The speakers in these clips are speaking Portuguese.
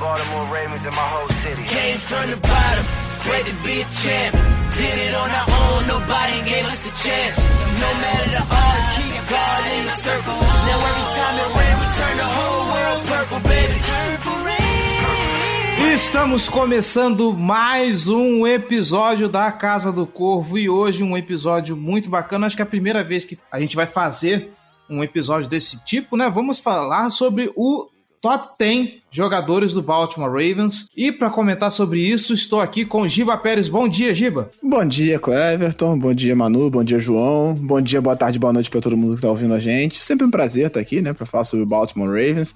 Baltimore Ravens, and my whole city. Came from the bottom, great to be a champ. Did it on our own, nobody gave us a chance. No matter the odds, keep God in the circle. Now every time it rain, we turn the whole world purple, baby. Purple rain. Estamos começando mais um episódio da Casa do Corvo e hoje um episódio muito bacana. Acho que é a primeira vez que a gente vai fazer um episódio desse tipo, né? Vamos falar sobre o top 10 jogadores do Baltimore Ravens. E para comentar sobre isso, estou aqui com Giba Pérez. Bom dia, Giba. Bom dia, Cleverton. Bom dia, Manu. Bom dia, João. Bom dia, boa tarde, boa noite para todo mundo que tá ouvindo a gente. Sempre um prazer estar aqui, né, para falar sobre o Baltimore Ravens.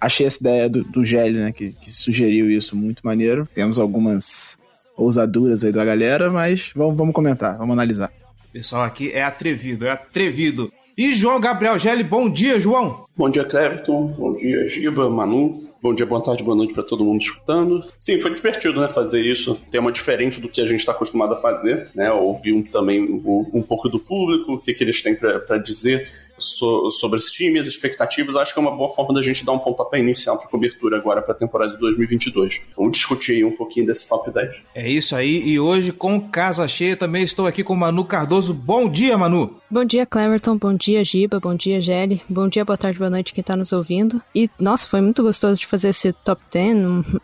Achei essa ideia do, do Gelli, né, que, que sugeriu isso muito maneiro. Temos algumas ousaduras aí da galera, mas vamos, vamos comentar, vamos analisar. Pessoal aqui é atrevido, é atrevido. E João Gabriel Gelli, bom dia, João. Bom dia, Cleverton. Bom dia, Giba, Manu. Bom dia, boa tarde, boa noite para todo mundo escutando. Sim, foi divertido, né, fazer isso. Tema diferente do que a gente está acostumado a fazer, né? Ouvir um, também um, um pouco do público, o que, que eles têm para dizer so, sobre esse time, as expectativas. Acho que é uma boa forma da gente dar um pontapé inicial para cobertura agora para a temporada de 2022. Vamos discutir aí um pouquinho desse top 10. É isso aí, e hoje com casa cheia também estou aqui com Manu Cardoso. Bom dia, Manu. Bom dia, Cleverton. Bom dia, Giba. Bom dia, Gelli. Bom dia, boa tarde, boa noite quem tá nos ouvindo. E, nossa, foi muito gostoso de fazer esse top 10.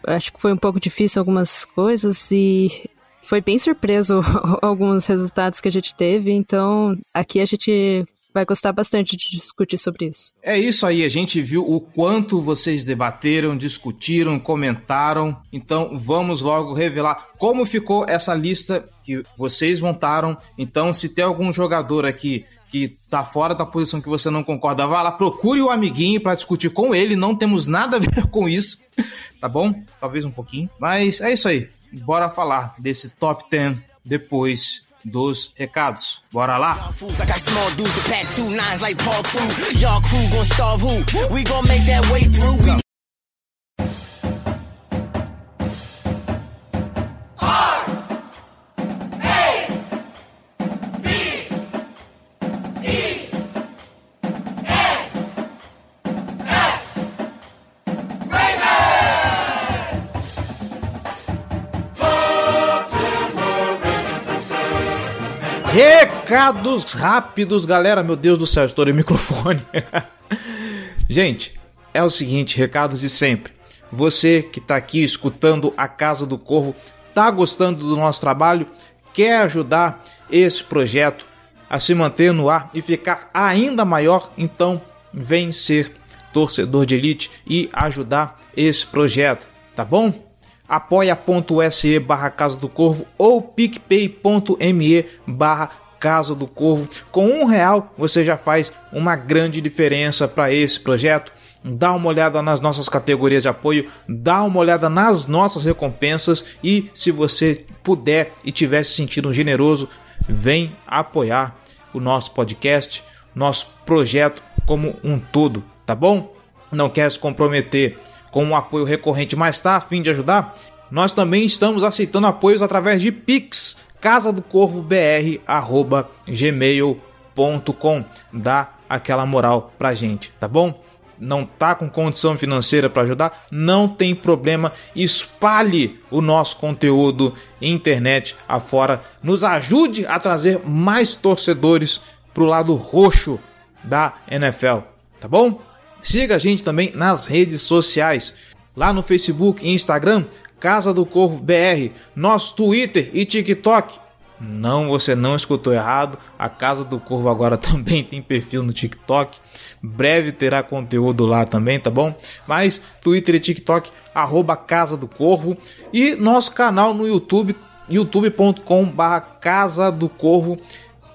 Acho que foi um pouco difícil algumas coisas e foi bem surpreso alguns resultados que a gente teve. Então, aqui a gente vai gostar bastante de discutir sobre isso. É isso aí, a gente viu o quanto vocês debateram, discutiram, comentaram. Então vamos logo revelar como ficou essa lista que vocês montaram. Então, se tem algum jogador aqui que tá fora da posição que você não concorda, vá lá, procure o amiguinho para discutir com ele. Não temos nada a ver com isso, tá bom? Talvez um pouquinho, mas é isso aí. Bora falar desse top 10 depois dos recados. Bora lá! Recados rápidos, galera. Meu Deus do céu, estourei o microfone. Gente, é o seguinte, recados de sempre. Você que está aqui escutando a Casa do Corvo, tá gostando do nosso trabalho, quer ajudar esse projeto a se manter no ar e ficar ainda maior, então vem ser torcedor de elite e ajudar esse projeto, tá bom? apoia.se barra Casa do Corvo ou picpay.me barra Casa do Corvo. Com um real você já faz uma grande diferença para esse projeto. Dá uma olhada nas nossas categorias de apoio, dá uma olhada nas nossas recompensas e se você puder e tiver se sentindo generoso, vem apoiar o nosso podcast, nosso projeto como um todo, tá bom? Não quer se comprometer com um apoio recorrente, mas está a fim de ajudar? Nós também estamos aceitando apoios através de Pix, casa do corvo br gmail.com. Dá aquela moral pra gente, tá bom? Não tá com condição financeira para ajudar? Não tem problema. Espalhe o nosso conteúdo internet afora. Nos ajude a trazer mais torcedores pro lado roxo da NFL, tá bom? Siga a gente também nas redes sociais. Lá no Facebook e Instagram, Casa do Corvo BR, nosso Twitter e TikTok. Não, você não escutou errado. A Casa do Corvo agora também tem perfil no TikTok. Breve terá conteúdo lá também, tá bom? Mas Twitter e TikTok, arroba Casa do Corvo. E nosso canal no YouTube, youtube.com Casa do Corvo.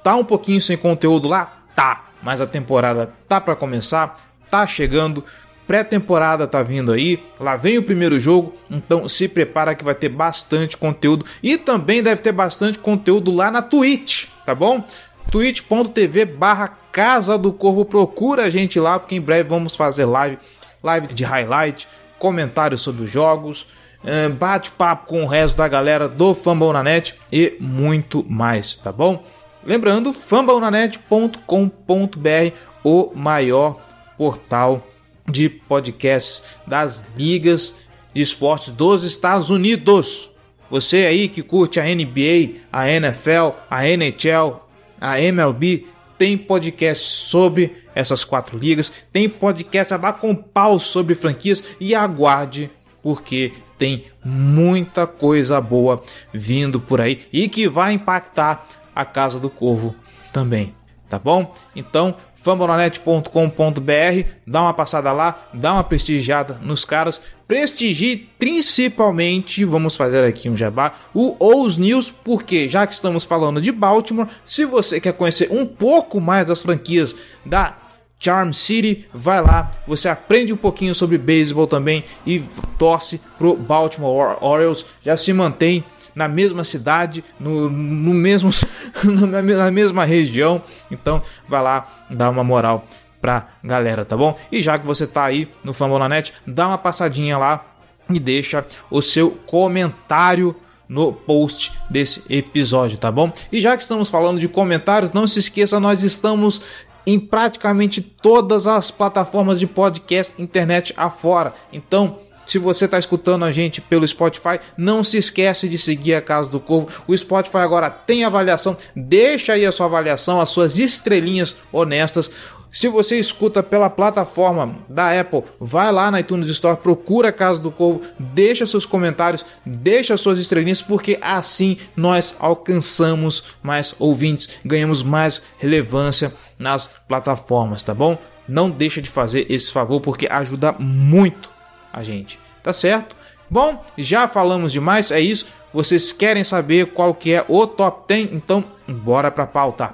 Tá um pouquinho sem conteúdo lá? Tá. Mas a temporada tá para começar tá chegando. Pré-temporada tá vindo aí, lá vem o primeiro jogo, então se prepara que vai ter bastante conteúdo e também deve ter bastante conteúdo lá na Twitch, tá bom? twitch.tv barra Casa do Corvo, procura a gente lá, porque em breve vamos fazer live, live de highlight, comentários sobre os jogos, eh, bate-papo com o resto da galera do Fumble na Net e muito mais, tá bom? Lembrando, fumblenanet.com.br, o maior portal de podcasts das ligas de esportes dos Estados Unidos. Você aí que curte a NBA, a NFL, a NHL, a MLB, tem podcast sobre essas quatro ligas, tem podcast a dar com pau sobre franquias e aguarde porque tem muita coisa boa vindo por aí e que vai impactar a Casa do Corvo também, tá bom? Então, fambonanet.com.br, dá uma passada lá, dá uma prestigiada nos caras, prestigie principalmente, vamos fazer aqui um jabá, o Ous News, porque já que estamos falando de Baltimore, se você quer conhecer um pouco mais das franquias da Charm City, vai lá, você aprende um pouquinho sobre beisebol também e torce pro Baltimore Orioles, já se mantém na mesma cidade, no, no mesmo na mesma região. Então, vai lá, dá uma moral pra galera, tá bom? E já que você tá aí no Fambonanet, dá uma passadinha lá e deixa o seu comentário no post desse episódio, tá bom? E já que estamos falando de comentários, não se esqueça, nós estamos em praticamente todas as plataformas de podcast internet afora. Então, se você está escutando a gente pelo Spotify, não se esquece de seguir a Casa do Corvo. O Spotify agora tem avaliação. Deixa aí a sua avaliação, as suas estrelinhas honestas. Se você escuta pela plataforma da Apple, vai lá na iTunes Store, procura a Casa do Corvo, deixa seus comentários, deixa suas estrelinhas, porque assim nós alcançamos mais ouvintes, ganhamos mais relevância nas plataformas, tá bom? Não deixa de fazer esse favor porque ajuda muito a gente, tá certo? Bom, já falamos demais, é isso. Vocês querem saber qual que é o top 10? Então, bora pra pauta.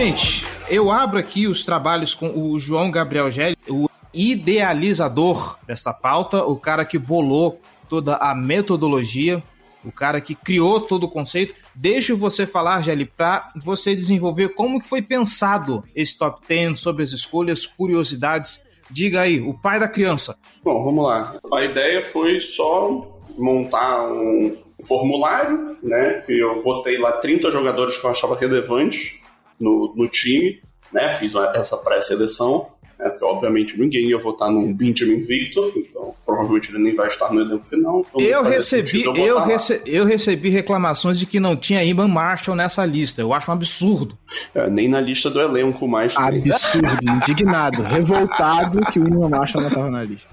Gente. Eu abro aqui os trabalhos com o João Gabriel Gelli, o idealizador dessa pauta, o cara que bolou toda a metodologia, o cara que criou todo o conceito. Deixo você falar, Gelli, para você desenvolver como que foi pensado esse top 10 sobre as escolhas, curiosidades. Diga aí, o pai da criança. Bom, vamos lá. A ideia foi só montar um formulário, né? Que eu botei lá 30 jogadores que eu achava relevantes no, no time, né? Fiz essa pré-seleção, né? Porque obviamente ninguém ia votar num Benjamin Victor, então provavelmente ele nem vai estar no elenco final. Então Eu recebi, sentido eu, lá. rece- eu recebi reclamações de que não tinha Iman Marshall nessa lista. Eu acho um absurdo. É, nem na lista do elenco mais. Absurdo, indignado, revoltado que o William Marshall não tava na lista.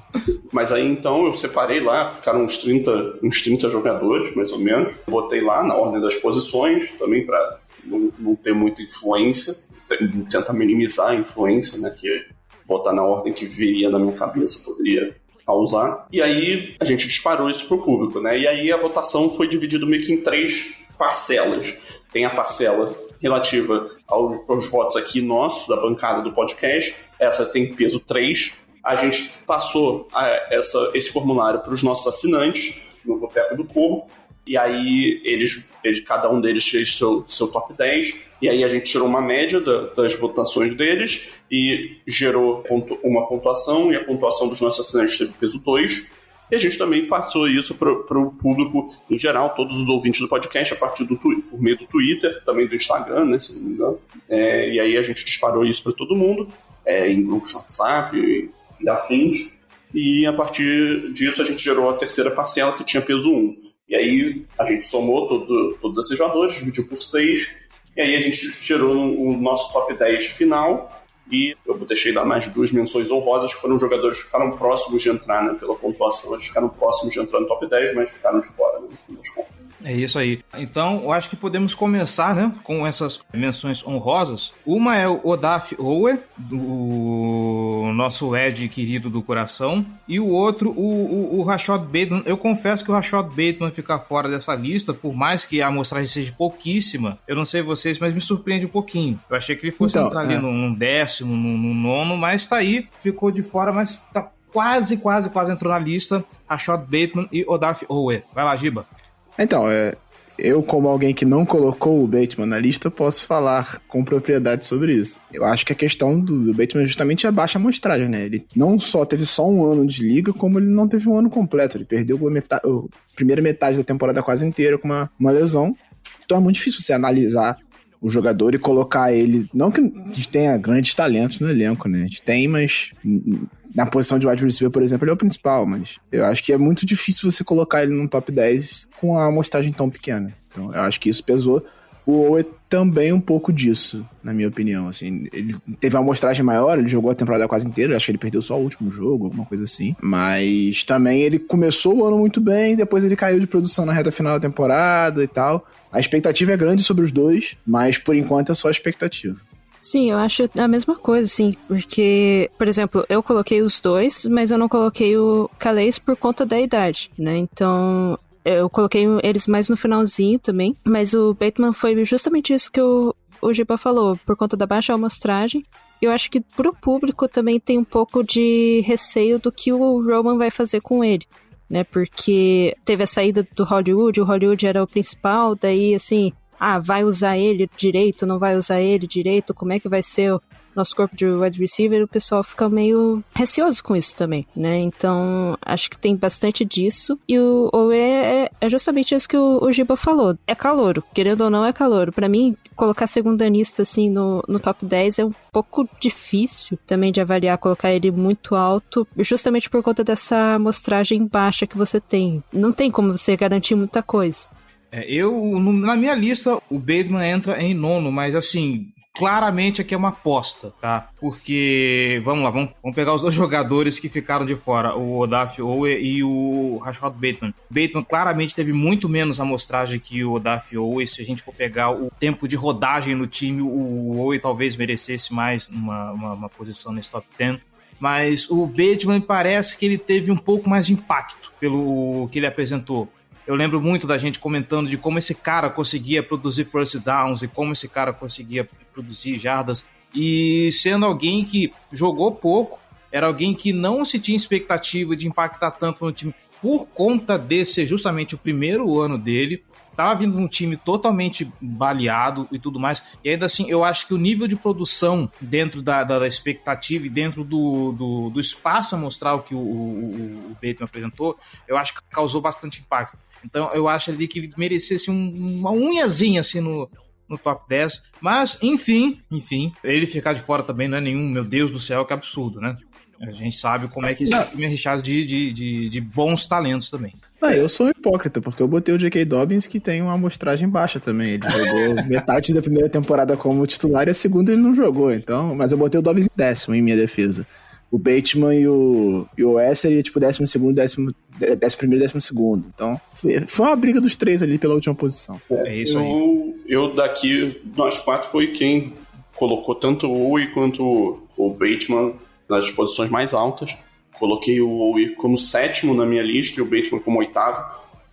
Mas aí então eu separei lá, ficaram uns 30, uns 30 jogadores, mais ou menos. Botei lá na ordem das posições, também para não, não ter muita influência, te- tentar minimizar a influência, né? Que botar na ordem que viria na minha cabeça poderia causar. E aí a gente disparou isso pro público, né? E aí a votação foi dividida meio que em três parcelas. Tem a parcela relativa ao- aos votos aqui nossos, da bancada do podcast. Essa tem peso 3. A gente passou a- essa, esse formulário para os nossos assinantes no Boteco do Corvo. E aí eles, eles- cada um deles fez seu, seu top 10. E aí a gente tirou uma média da- das votações deles e gerou pontu- uma pontuação, e a pontuação dos nossos assinantes teve peso 2. E a gente também passou isso para o público em geral, todos os ouvintes do podcast, a partir do por meio do Twitter, também do Instagram, né, se não me engano. É, e aí a gente disparou isso para todo mundo, é, em grupos de WhatsApp e, e afins. E a partir disso a gente gerou a terceira parcela, que tinha peso 1. E aí a gente somou todo, todos esses valores, dividiu por 6, e aí a gente tirou o nosso top 10 final. E eu deixei lá mais duas menções honrosas, que foram jogadores que ficaram próximos de entrar né, pela pontuação. Eles ficaram próximos de entrar no top 10, mas ficaram de fora, né, no fim das contas. É isso aí. Então, eu acho que podemos começar, né, com essas menções honrosas. Uma é o Odaf Owe, o nosso Ed querido do coração, e o outro, o, o, o Rashad Bateman. Eu confesso que o Rashad Bateman ficar fora dessa lista, por mais que a amostragem seja pouquíssima, eu não sei vocês, mas me surpreende um pouquinho. Eu achei que ele fosse Então, entrar ali é. num, num décimo, num, num nono, mas tá aí, ficou de fora, mas tá quase, quase, quase entrou na lista. Rashad Bateman e Odaf Owe. Vai lá, Giba. Então, é, eu, como alguém que não colocou o Bateman na lista, posso falar com propriedade sobre isso. Eu acho que a questão do, do Bateman é justamente a baixa amostragem, né? Ele não só teve só um ano de liga, como ele não teve um ano completo. Ele perdeu a, metade, a primeira metade da temporada quase inteira com uma, uma lesão. Então é muito difícil você analisar o jogador e colocar ele. Não que a gente tenha grandes talentos no elenco, né? A gente tem, mas na posição de wide receiver, por exemplo, ele é o principal, mas eu acho que é muito difícil você colocar ele no top 10 com a amostragem tão pequena. Então eu acho que isso pesou. O Owe também um pouco disso, na minha opinião. Assim, ele teve uma amostragem maior, ele jogou a temporada quase inteira, acho que ele perdeu só o último jogo, alguma coisa assim. Mas também ele começou o ano muito bem, depois ele caiu de produção na reta final da temporada e tal. A expectativa é grande sobre os dois, mas por enquanto é só a expectativa. Sim, eu acho a mesma coisa, sim, porque, por exemplo, eu coloquei os dois, mas eu não coloquei o Calais por conta da idade, né? Então, eu coloquei eles mais no finalzinho também, mas o Bateman foi justamente isso que o, o Giba falou, por conta da baixa amostragem. Eu acho que pro público também tem um pouco de receio do que o Roman vai fazer com ele. Né, porque teve a saída do Hollywood, o Hollywood era o principal, daí assim, ah, vai usar ele direito, não vai usar ele direito, como é que vai ser o nosso corpo de wide receiver, o pessoal fica meio receoso com isso também, né? Então, acho que tem bastante disso. E o Owe é, é justamente isso que o, o Giba falou. É calouro, querendo ou não, é calouro. Para mim, colocar segundanista assim no, no top 10 é um pouco difícil também de avaliar, colocar ele muito alto, justamente por conta dessa amostragem baixa que você tem. Não tem como você garantir muita coisa. É, eu, na minha lista, o Bateman entra em nono, mas assim, claramente aqui é uma aposta, tá? Porque, vamos lá, vamos, vamos pegar os dois jogadores que ficaram de fora, o Odaf Owe e o Rashad Bateman. Bateman claramente teve muito menos amostragem que o Odaf Owe. Se a gente for pegar o tempo de rodagem no time, o Owe talvez merecesse mais uma, uma, uma posição nesse top 10 mas o Bateman parece que ele teve um pouco mais de impacto pelo que ele apresentou. Eu lembro muito da gente comentando de como esse cara conseguia produzir first downs e como esse cara conseguia produzir jardas. E sendo alguém que jogou pouco, era alguém que não se tinha expectativa de impactar tanto no time por conta de ser justamente o primeiro ano dele. Tava vindo um time totalmente baleado e tudo mais. E ainda assim, eu acho que o nível de produção dentro da, da, da expectativa e dentro do, do, do espaço amostral que o, o, o Bateman apresentou, eu acho que causou bastante impacto. Então eu acho ali que ele merecesse um, uma unhazinha assim no, no top 10. Mas, enfim, enfim, ele ficar de fora também não é nenhum, meu Deus do céu, que absurdo, né? A gente sabe como é que esse time é recheado de, de, de, de bons talentos também. Ah, eu sou um hipócrita, porque eu botei o J.K. Dobbins, que tem uma amostragem baixa também. Ele jogou metade da primeira temporada como titular e a segunda ele não jogou, então. Mas eu botei o Dobbins em décimo em minha defesa. O Bateman e o, e o West seria tipo décimo segundo, décimo, décimo primeiro e décimo segundo. Então, foi, foi uma briga dos três ali pela última posição. É isso aí. Eu, eu daqui, nós quatro, foi quem colocou tanto o Owe quanto o Bateman nas posições mais altas. Coloquei o Owe como sétimo na minha lista e o Bateman como oitavo.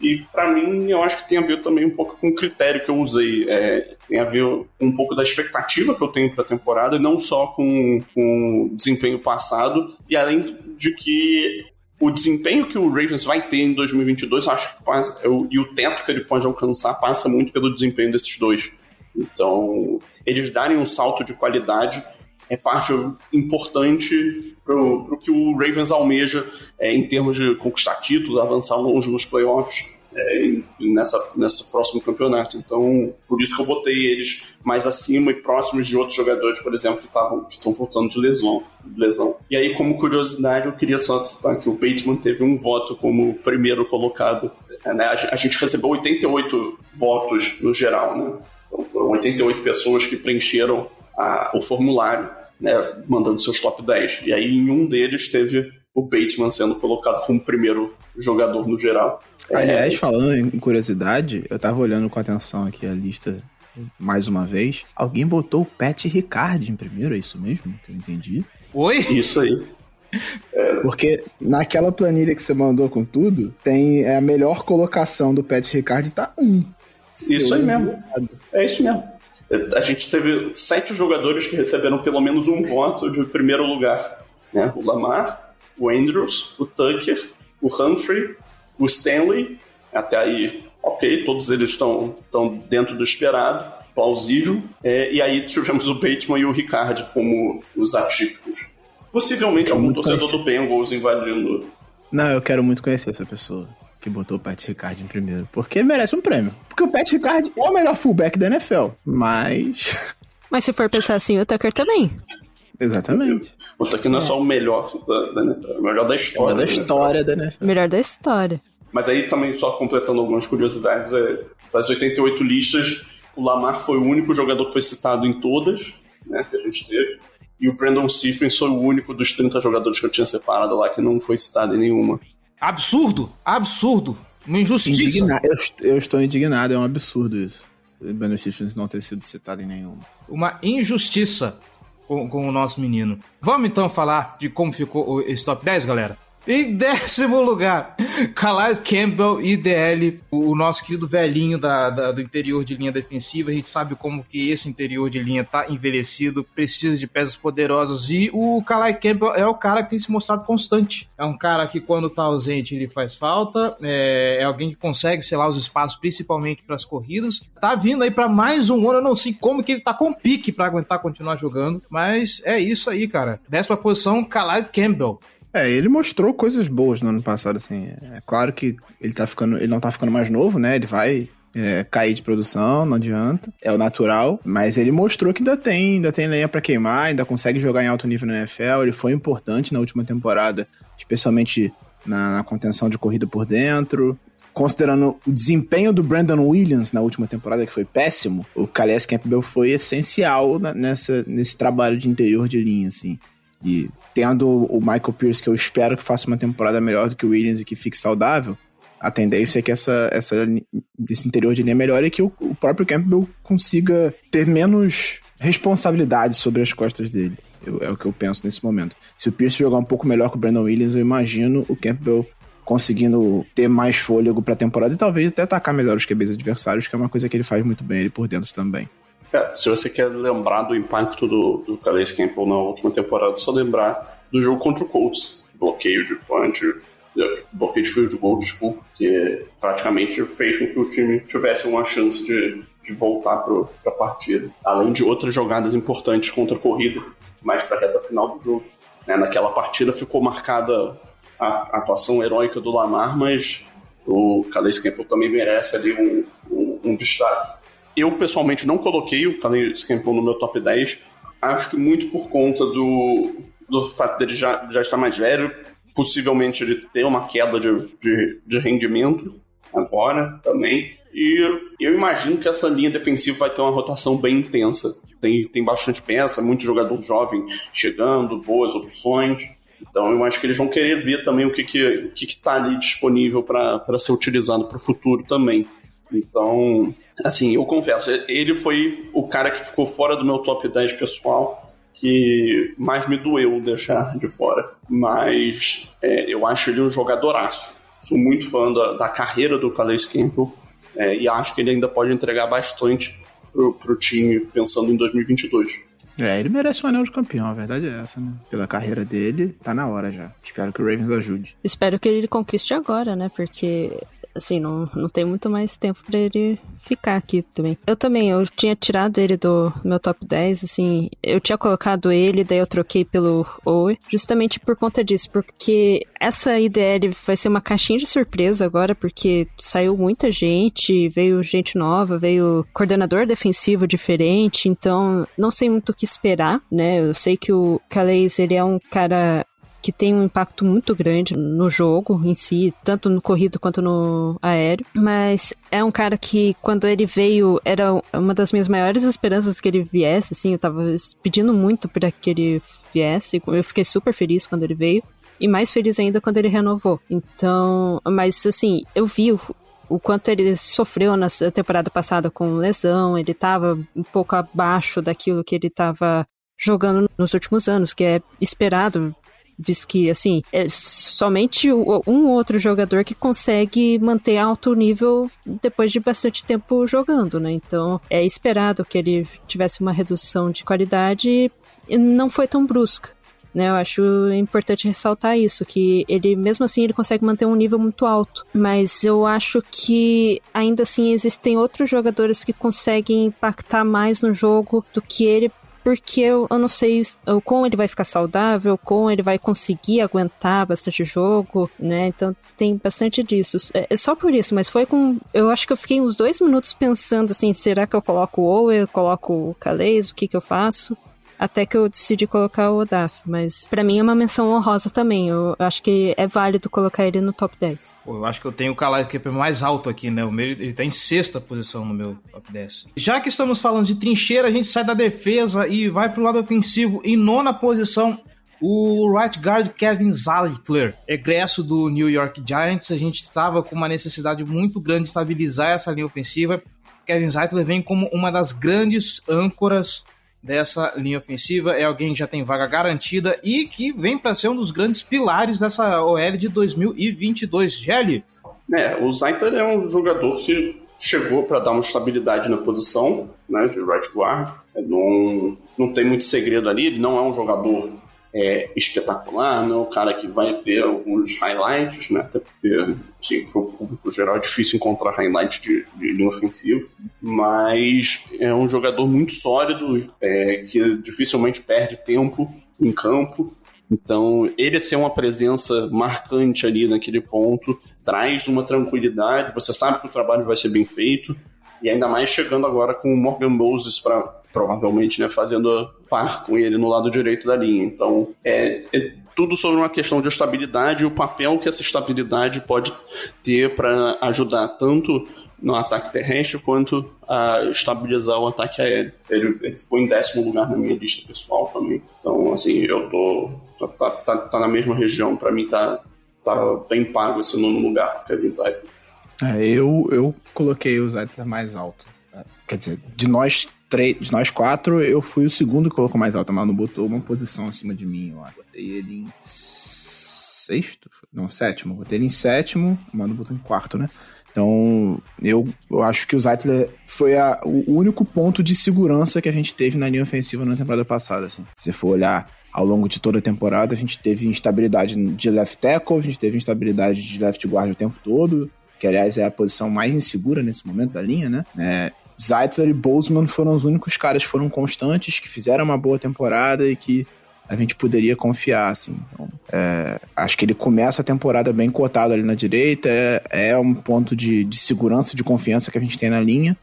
E para mim, eu acho que tem a ver também um pouco com o critério que eu usei. É, tem a ver um pouco da expectativa que eu tenho para a temporada, não só com, com o desempenho passado. E além de que o desempenho que o Ravens vai ter em 2022, eu acho que passa, eu, e o teto que ele pode alcançar passa muito pelo desempenho desses dois. Então, eles darem um salto de qualidade é parte importante para o que o Ravens almeja é, em termos de conquistar títulos, avançar longe nos playoffs é, nessa, nesse próximo campeonato. Então, por isso que eu botei eles mais acima e próximos de outros jogadores, por exemplo, que estavam que estão voltando de lesão, lesão. E aí, como curiosidade, eu queria só citar que o Bateman teve um voto como primeiro colocado. Né? A gente recebeu 88 votos no geral, né? Então foram 88 pessoas que preencheram a, o formulário, né, mandando seus top 10. E aí em um deles teve o Bateman sendo colocado como primeiro jogador no geral. É, Aliás, falando em curiosidade, eu tava olhando com atenção aqui a lista mais uma vez. Alguém botou o Pat Ricard em primeiro, é isso mesmo que eu entendi? Oi? Isso aí. Porque naquela planilha que você mandou com tudo, tem é, a melhor colocação do Pat Ricard tá um. Isso aí mesmo. É isso mesmo. A gente teve sete jogadores que receberam pelo menos um voto de primeiro lugar. Né? O Lamar, o Andrews, o Tucker, o Humphrey, o Stanley. Até aí, ok, todos eles estão, dentro do esperado, plausível. É, e aí tivemos o Bateman e o Ricard como os atípicos. Possivelmente algum torcedor do Bengals invadindo. Não, eu quero muito conhecer essa pessoa que botou o Pat Ricard em primeiro. Porque merece um prêmio. Porque o Pat Ricard é o melhor fullback da NFL. Mas. Mas se for pensar assim, o Tucker também. Exatamente. O Tucker não é só o melhor da, da NFL, é o melhor da É história. uma da NFL. história da NFL. Melhor da história. Mas aí também, só completando algumas curiosidades, é, das 88 listas, o Lamar foi o único jogador que foi citado em todas, né, que a gente teve. E o Brandon Stephens foi o único dos 30 jogadores que eu tinha separado lá que não foi citado em nenhuma. Absurdo! Absurdo! Uma injustiça. Indigna- Eu, eu estou indignado, é um absurdo isso. Stephens não ter sido citado em nenhuma. Uma injustiça com, com o nosso menino. Vamos então falar de como ficou esse top 10, galera? Em décimo lugar, Calais Campbell, IDL, o, nosso querido velhinho da, da- do interior de linha defensiva. A gente sabe como que esse interior de linha tá envelhecido, precisa de peças poderosas. E o Calais Campbell é o cara que tem se mostrado constante. É um cara que, quando tá ausente, ele faz falta. É, é alguém que consegue selar os espaços, principalmente para as corridas. Tá vindo aí para mais um ano. Eu não sei como que ele tá com pique para aguentar continuar jogando. Mas é isso aí, cara. Décima posição, Calais Campbell. É, ele mostrou coisas boas no ano passado, assim. É claro que ele tá ficando. Ele não tá ficando mais novo, né? Ele vai é, cair de produção, não adianta. É o natural. Mas ele mostrou que ainda tem, ainda tem lenha pra queimar, ainda consegue jogar em alto nível na NFL. Ele foi importante na última temporada, especialmente na, na contenção de corrida por dentro. Considerando o desempenho do Brandon Williams na última temporada, que foi péssimo, o Calais Campbell foi essencial na- nessa, nesse trabalho de interior de linha, assim. E tendo o Michael Pierce, que eu espero que faça uma temporada melhor do que o Williams e que fique saudável, a tendência é que essa, essa, esse interior de linha melhore e que o, o próprio Campbell consiga ter menos responsabilidade sobre as costas dele. Eu- é o que eu penso nesse momento. Se o Pierce jogar um pouco melhor que o Brandon Williams, eu imagino o Campbell conseguindo ter mais fôlego pra temporada e talvez até atacar melhor os QBs adversários, que é uma coisa que ele faz muito bem ele por dentro também. É, se você quer lembrar do impacto do, do Calais Campbell na última temporada, só lembrar do jogo contra o Colts. Bloqueio de punch, é, bloqueio de field goal, desculpa, que praticamente fez com que o time tivesse uma chance de, de voltar para a partida. Além de outras jogadas importantes contra a corrida, mais para a reta final do jogo. Né, naquela partida ficou marcada a atuação heróica do Lamar, mas o Calais Campbell também merece ali um, um, um destaque. Eu, pessoalmente, não coloquei o Calais Campbell no meu top 10. Acho que muito por conta do, do fato dele já, já estar mais velho, possivelmente ele ter uma queda de, de, de rendimento agora também. E eu imagino que essa linha defensiva vai ter uma rotação bem intensa. Tem, tem bastante peça, muito jogador jovem chegando, boas opções. Então eu acho que eles vão querer ver também o que que, o que, que tá ali disponível para ser utilizado para o futuro também. Então, assim, eu confesso, ele foi o cara que ficou fora do meu top 10 pessoal, que mais me doeu deixar de fora. Mas é, eu acho ele um jogadoraço. Sou muito fã da, da carreira do Calais Campbell é, e acho que ele ainda pode entregar bastante pro, pro time pensando em 2022. É, ele merece um anel de campeão, a verdade é essa, né? Pela carreira dele, tá na hora já. Espero que o Ravens ajude. Espero que ele conquiste agora, né? Porque, assim, não, não tem muito mais tempo pra ele ficar aqui também. Eu também, eu tinha tirado ele do meu top 10, assim, eu tinha colocado ele, daí eu troquei pelo Owe, justamente por conta disso, porque essa IDL vai ser uma caixinha de surpresa agora, porque saiu muita gente, veio gente nova, veio coordenador defensivo diferente, então não sei muito o que esperar, né? Eu sei que o Calais, ele é um cara que tem um impacto muito grande no jogo em si, tanto no corrido quanto no aéreo. Mas é um cara que, quando ele veio, era uma das minhas maiores esperanças que ele viesse, assim, eu tava pedindo muito para que ele viesse. Eu fiquei super feliz quando ele veio. E mais feliz ainda quando ele renovou. Então, mas assim, eu vi o, o quanto ele sofreu na temporada passada com lesão, ele estava um pouco abaixo daquilo que ele estava jogando nos últimos anos, que é esperado, que, assim, é somente um outro jogador que consegue manter alto nível depois de bastante tempo jogando, né? Então, é esperado que ele tivesse uma redução de qualidade e não foi tão brusca. Né, eu acho importante ressaltar isso, que ele, mesmo assim, ele consegue manter um nível muito alto. Mas eu acho que, ainda assim, existem outros jogadores que conseguem impactar mais no jogo do que ele porque eu, eu não sei o como ele vai ficar saudável, como ele vai conseguir aguentar bastante jogo, né? Então tem bastante disso. É, é só por isso, mas foi com. Eu acho que eu fiquei uns dois minutos pensando assim: será que eu coloco o Owe, eu coloco o Calais, o que que eu faço? Até que eu decidi colocar o Odaf, mas para mim é uma menção honrosa também. Eu acho que é válido colocar ele no top 10. Pô, eu acho que eu tenho o Calais que é mais alto aqui, né? O meu, ele tá em sexta posição no meu top 10. Já que estamos falando de trincheira, a gente sai da defesa e vai pro lado ofensivo. Em nona posição, o right guard Kevin Zeitler, egresso do New York Giants, a gente estava com uma necessidade muito grande de estabilizar essa linha ofensiva. Kevin Zeitler vem como uma das grandes âncoras dessa linha ofensiva, é alguém que já tem vaga garantida e que vem para ser um dos grandes pilares dessa OL de 2022. Gelli? É, o Zaiter é um jogador que chegou para dar uma estabilidade na posição né, de right guard. Não, não tem muito segredo ali, ele não é um jogador é, espetacular, não é o cara que vai ter alguns highlights, né? Até porque, assim, para o público geral é difícil encontrar highlights de, de linha ofensiva, mas é um jogador muito sólido, é, que dificilmente perde tempo em campo. Então, ele ser uma presença marcante ali naquele ponto traz uma tranquilidade. Você sabe que o trabalho vai ser bem feito, e ainda mais chegando agora com o Morgan Moses para provavelmente, né, fazendo par com ele no lado direito da linha. Então, é, é tudo sobre uma questão de estabilidade e o papel que essa estabilidade pode ter para ajudar tanto no ataque terrestre quanto a estabilizar o ataque aéreo. Ele, ele, ficou em décimo lugar na minha lista pessoal também. Então, assim, eu tô. tá, tá, tá na mesma região. Para mim, tá, tá bem pago esse nono lugar, Kevin Zeitler. É, eu, eu coloquei o Zeitler mais alto. Quer dizer, de nós três, de nós quatro, eu fui o segundo que colocou mais alto, mas não botou uma posição acima de mim, eu Botei ele em sexto? Não, sétimo. Botei ele em sétimo, o Mano botou em quarto, né? Então, eu, eu acho que o Zeitler foi a, o único ponto de segurança que a gente teve na linha ofensiva na temporada passada. Assim. Se for olhar ao longo de toda a temporada, a gente teve instabilidade de left tackle, a gente teve instabilidade de left guard o tempo todo, que aliás é a posição mais insegura nesse momento da linha, né? É, Zeitler e Bozeman foram os únicos caras que foram constantes, que fizeram uma boa temporada e que a gente poderia confiar, assim. Então, é, acho que ele começa a temporada bem cotado ali na direita, é, é um ponto de, de segurança, de confiança que a gente tem na linha.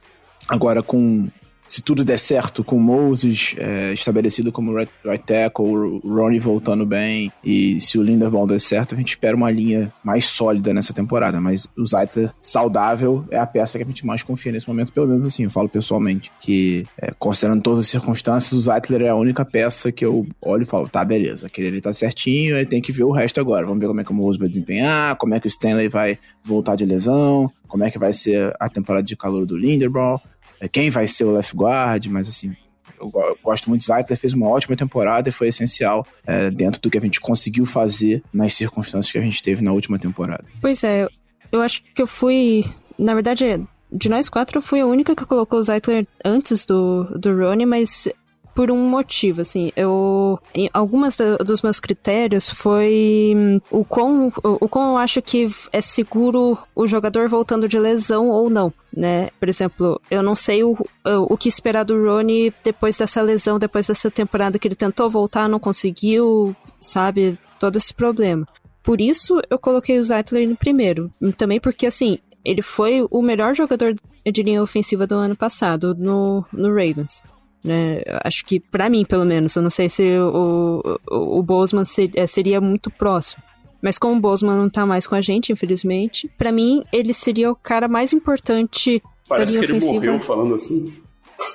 Agora, com se tudo der certo com Moses é, estabelecido como right, right tackle, o Ronnie voltando bem e se o Linderbaum der certo, a gente espera uma linha mais sólida nessa temporada. Mas o Zaita saudável é a peça que a gente mais confia nesse momento, pelo menos assim, eu falo pessoalmente. Que, é, considerando todas as circunstâncias, o Zeitler é a única peça que eu olho e falo, tá, beleza, aquele ali tá certinho, ele tem que ver o resto agora. Vamos ver como é que o Moses vai desempenhar, como é que o Stanley vai voltar de lesão, como é que vai ser a temporada de calor do Linderbaum. É, quem vai ser o left guard, mas assim, eu gosto muito Zeitler, fez uma ótima temporada e foi essencial é, dentro do que a gente conseguiu fazer nas circunstâncias que a gente teve na última temporada. Pois é, eu acho que eu fui, na verdade, de nós quatro, eu fui a única que colocou o Zeitler antes do, do Ronnie, mas por um motivo, assim, eu algumas do, dos meus critérios foi hum, o quão, o, o quão eu acho que é seguro o jogador voltando de lesão ou não, né? Por exemplo, eu não sei o, o, o que esperar do Rony depois dessa lesão, depois dessa temporada que ele tentou voltar, não conseguiu, sabe? Todo esse problema. Por isso eu coloquei o Zeitler no primeiro. Também porque, assim, ele foi o melhor jogador de linha ofensiva do ano passado no, no Ravens. Né? Acho que, para mim, pelo menos, eu não sei se o, o, o Bozeman ser, eh, seria muito próximo. Mas como o Bozeman não tá mais com a gente, infelizmente, para mim ele seria o cara mais importante Parece da que linha ele ofensiva. morreu falando assim.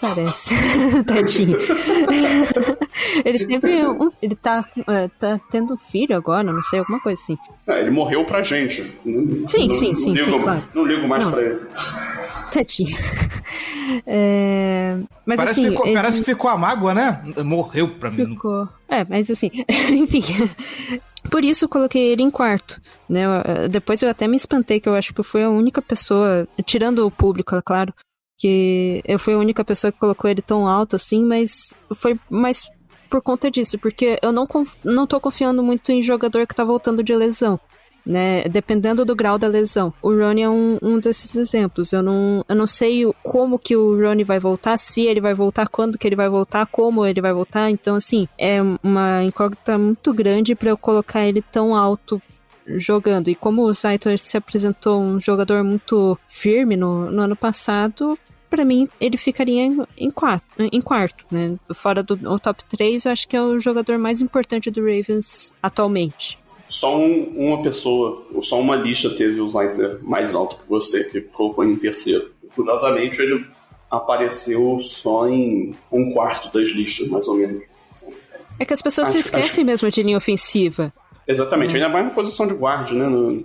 Parece. Tadinho. ele teve um. Ele tá, é, tá tendo filho agora, não sei, alguma coisa assim. É, ele morreu pra gente. Não- Sim, não- sim, não sim, ligo, sim, claro. Não ligo mais Não. pra ele. Tadinho. É, mas parece, assim. que ficou, ele- parece que ficou a mágoa, né? Morreu pra mim. Ficou. É, mas assim, enfim. Por isso eu coloquei ele em quarto, né? Eu- Depois eu até me espantei que eu acho que eu fui a única pessoa, tirando o público, é claro, que eu fui a única pessoa que colocou ele tão alto assim, mas foi mais por conta disso, porque eu não, conf- não tô confiando muito em jogador que tá voltando de lesão. Né, dependendo do grau da lesão. O Ronnie é um, um desses exemplos. Eu não, eu não sei o- como que o Ronnie vai voltar, se ele vai voltar, quando que ele vai voltar, como ele vai voltar. Então, assim, é uma incógnita muito grande para eu colocar ele tão alto jogando. E como o Zaitler se apresentou um jogador muito firme no, no ano passado, pra mim ele ficaria em, em, quarto, em quarto, né? Fora do top 3, eu acho que é o jogador mais importante do Ravens atualmente. Só um- uma pessoa, ou só uma lista teve o Zaiter mais alto que você, que colocou em terceiro. Curiosamente, ele apareceu só em um quarto das listas, mais ou menos. É que as pessoas se Acho- esquecem mesmo de linha ofensiva. Exatamente, ainda mais na posição de guarda, né? No,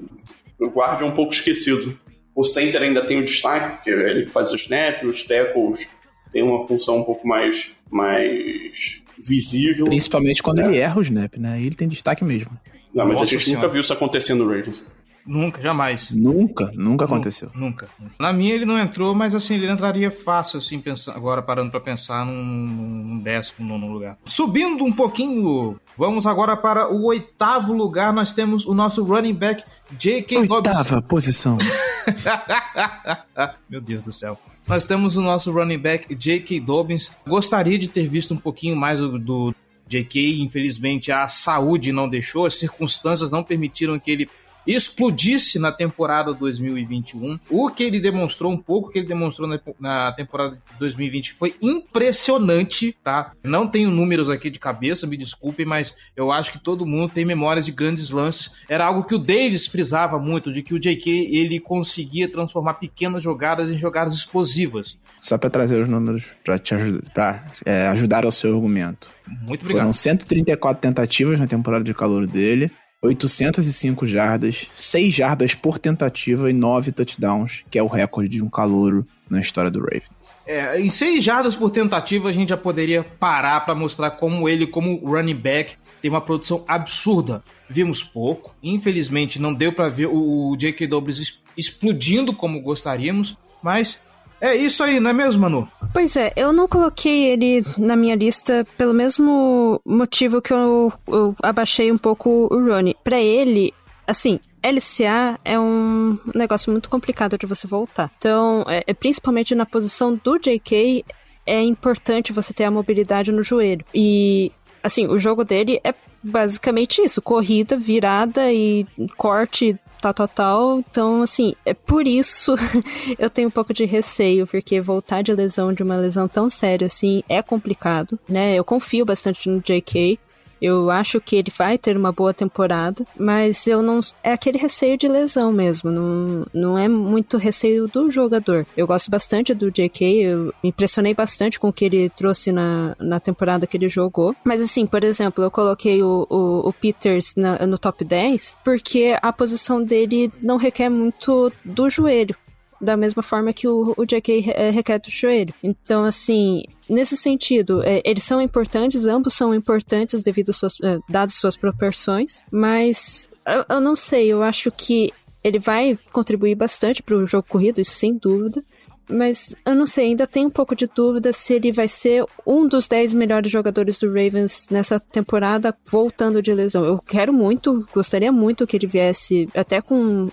o guarda é um pouco esquecido. O center ainda tem o destaque, porque é ele que faz o snap, os tackles tem uma função um pouco mais, mais visível. Principalmente quando É. ele erra o snap, né? Aí ele tem destaque mesmo. Não, mas Nossa a gente Senhora. nunca viu isso acontecer no Ravens. Nunca, jamais. Nunca, nunca aconteceu. Nunca. Na minha ele não entrou, mas assim, ele entraria fácil, assim, pensando, agora parando pra pensar num, num décimo nono lugar. Subindo um pouquinho, vamos agora para o oitavo lugar, nós temos o nosso running back J.K. Dobbins. Oitava posição. Meu Deus do céu. Nós temos o nosso running back J.K. Dobbins. Gostaria de ter visto um pouquinho mais do, do J.K. Infelizmente a saúde não deixou, as circunstâncias não permitiram que ele explodisse na temporada 2021. O que ele demonstrou, um pouco que ele demonstrou na, na temporada de 2020 foi impressionante, tá? Não tenho números aqui de cabeça, me desculpem, mas eu acho que todo mundo tem memórias de grandes lances. Era algo que o Davis frisava muito, de que o J.K. ele conseguia transformar pequenas jogadas em jogadas explosivas. Só pra trazer os números pra te ajudar, pra, é, ajudar ao seu argumento. Muito obrigado. Foram 134 tentativas na temporada de calor dele, 805 jardas, 6 jardas por tentativa e 9 touchdowns, que é o recorde de um calouro na história do Ravens. É, em seis jardas por tentativa, a gente já poderia parar para mostrar como ele, como running back, tem uma produção absurda. Vimos pouco, infelizmente não deu para ver o, J.K. Dobbins explodindo como gostaríamos, mas é isso aí, não é mesmo, Manu? Pois é, eu não coloquei ele na minha lista pelo mesmo motivo que eu, eu abaixei um pouco o Ronnie. Pra ele, assim, LCA é um negócio muito complicado de você voltar. Então, é, é principalmente na posição do JK, é importante você ter a mobilidade no joelho. E, assim, o jogo dele é basicamente isso: corrida, virada e corte tal, tal, tal. Então, assim, é por isso eu tenho um pouco de receio, porque voltar de lesão, de uma lesão tão séria assim, é complicado, né? Eu confio bastante no JK. Eu acho que ele vai ter uma boa temporada, mas eu não. É aquele receio de lesão mesmo, não, não é muito receio do jogador. Eu gosto bastante do JK, eu me impressionei bastante com o que ele trouxe na, na temporada que ele jogou. Mas assim, por exemplo, eu coloquei o, o, o Peters na- no top 10 porque a posição dele não requer muito do joelho da mesma forma que o, o JK eh, requer joelho. Então, assim, nesse sentido, eh, eles são importantes, ambos são importantes devido suas, eh, dadas suas proporções, mas eu, eu não sei, eu acho que ele vai contribuir bastante para o jogo corrido, isso sem dúvida. Mas eu não sei, ainda tenho um pouco de dúvida se ele vai ser um dos 10 melhores jogadores do Ravens nessa temporada voltando de lesão. Eu quero muito, gostaria muito que ele viesse até com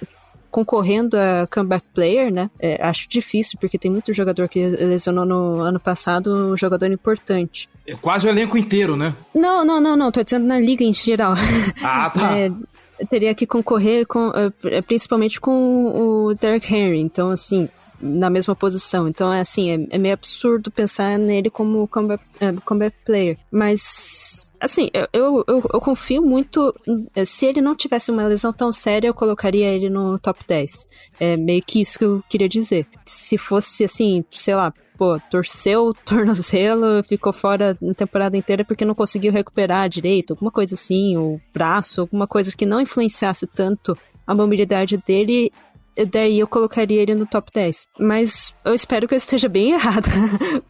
concorrendo a comeback player, né? É, acho difícil, porque tem muito jogador que lesionou no ano passado, um jogador importante. É quase o elenco inteiro, né? Não, não, não, não, tô dizendo na liga em geral. Ah, tá. É, teria que concorrer com, eh, principalmente com o Derrick Henry. Então, assim, na mesma posição. Então é assim, é, é meio absurdo pensar nele como combat, é, combat player. Mas assim, eu, eu, eu, eu, confio muito. Se ele não tivesse uma lesão tão séria, eu colocaria ele no top 10. É meio que isso que eu queria dizer. Se fosse assim, sei lá, pô, torceu o tornozelo, ficou fora a temporada inteira porque não conseguiu recuperar direito, alguma coisa assim, o braço, alguma coisa que não influenciasse tanto a mobilidade dele, daí eu colocaria ele no top 10. Mas eu espero que eu esteja bem errada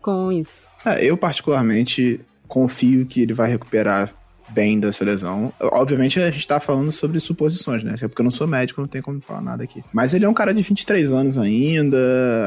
com isso. É, eu, particularmente, confio que ele vai recuperar bem dessa lesão. Obviamente, a gente tá falando sobre suposições, né? Porque eu não sou médico, não tem como falar nada aqui. Mas ele é um cara de 23 anos ainda.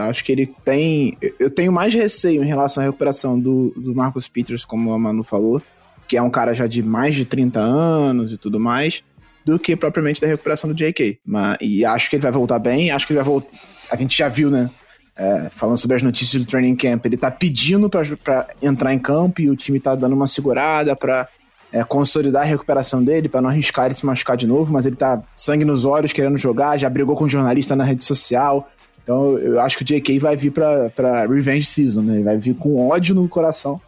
Acho que ele tem. Eu tenho mais receio em relação à recuperação do, do Marcus Peters, como a Manu falou, que é um cara já de mais de 30 anos e tudo mais do que propriamente da recuperação do JK. Mas, e acho que ele vai voltar bem, acho que ele vai voltar. A gente já viu, né? É, falando sobre as notícias do training camp, ele tá pedindo para entrar em campo e o time tá dando uma segurada para é, consolidar a recuperação dele, para não arriscar ele se machucar de novo, mas ele tá sangue nos olhos querendo jogar, já brigou com um jornalista na rede social. Então eu acho que o JK vai vir para Revenge Season, né? Ele vai vir com ódio no coração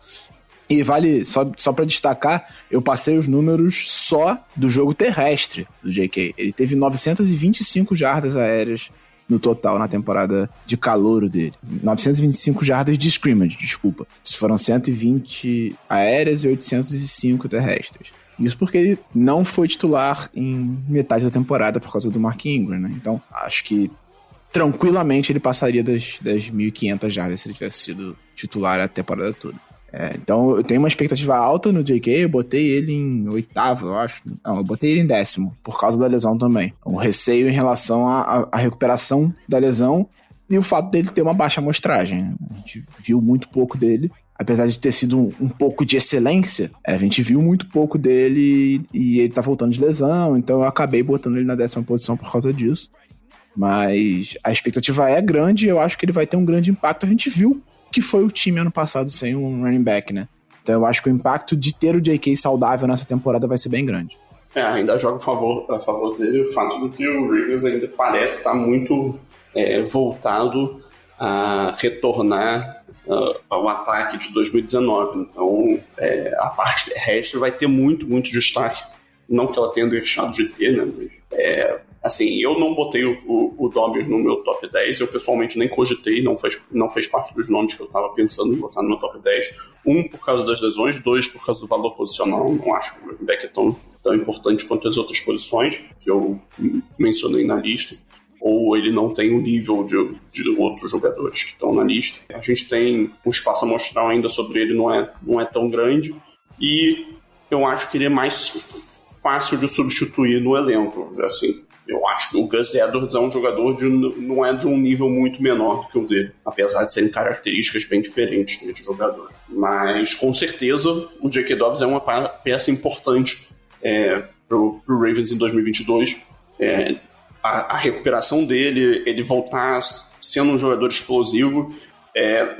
e vale, só, só para destacar, eu passei os números só do jogo terrestre do JK. Ele teve 925 jardas aéreas no total na temporada de calouro dele. 925 jardas de scrimmage, desculpa. Foram 120 aéreas e 805 terrestres. Isso porque ele não foi titular em metade da temporada por causa do Mark Ingram, né? Então, acho que tranquilamente ele passaria das, das 1.500 jardas se ele tivesse sido titular a temporada toda. É, então eu tenho uma expectativa alta no JK, eu botei ele em oitavo, eu acho. Não, eu botei ele em décimo, por causa da lesão também. Um receio em relação à, recuperação da lesão e o fato dele ter uma baixa amostragem. A gente viu muito pouco dele. Apesar de ter sido um, um pouco de excelência, é, a gente viu muito pouco dele e ele tá voltando de lesão, então eu acabei botando ele na décima posição por causa disso. Mas a expectativa é grande e eu acho que ele vai ter um grande impacto. A gente viu que foi o time ano passado sem um running back, né? Então eu acho que o impacto de ter o J.K. saudável nessa temporada vai ser bem grande. É, ainda joga a favor, a favor dele o fato de que o Ravens ainda parece estar muito é, voltado a retornar uh, ao ataque de 2019. Então, é, a parte terrestre vai ter muito, muito destaque. Não que ela tenha deixado de ter, né? Mas, é, Assim, eu não botei o, o, o Dobbs no meu top 10, eu pessoalmente nem cogitei, não fez, não fez parte dos nomes que eu estava pensando em botar no meu top 10. Um, por causa das lesões, dois, por causa do valor posicional. Não acho que o running back é tão, tão importante quanto as outras posições que eu mencionei na lista. Ou ele não tem o nível de, de outros jogadores que estão na lista. A gente tem um espaço amostral ainda sobre ele, não é, não é tão grande. E eu acho que ele é mais fácil de substituir no elenco. Assim, eu acho que o Gus Edwards é um jogador de não é de um nível muito menor do que o dele, apesar de serem características bem diferentes de jogador. Mas com certeza o J.K. Dobbs é uma peça importante é, para o Ravens em 2022. É, a, a, recuperação dele, ele voltar sendo um jogador explosivo, é,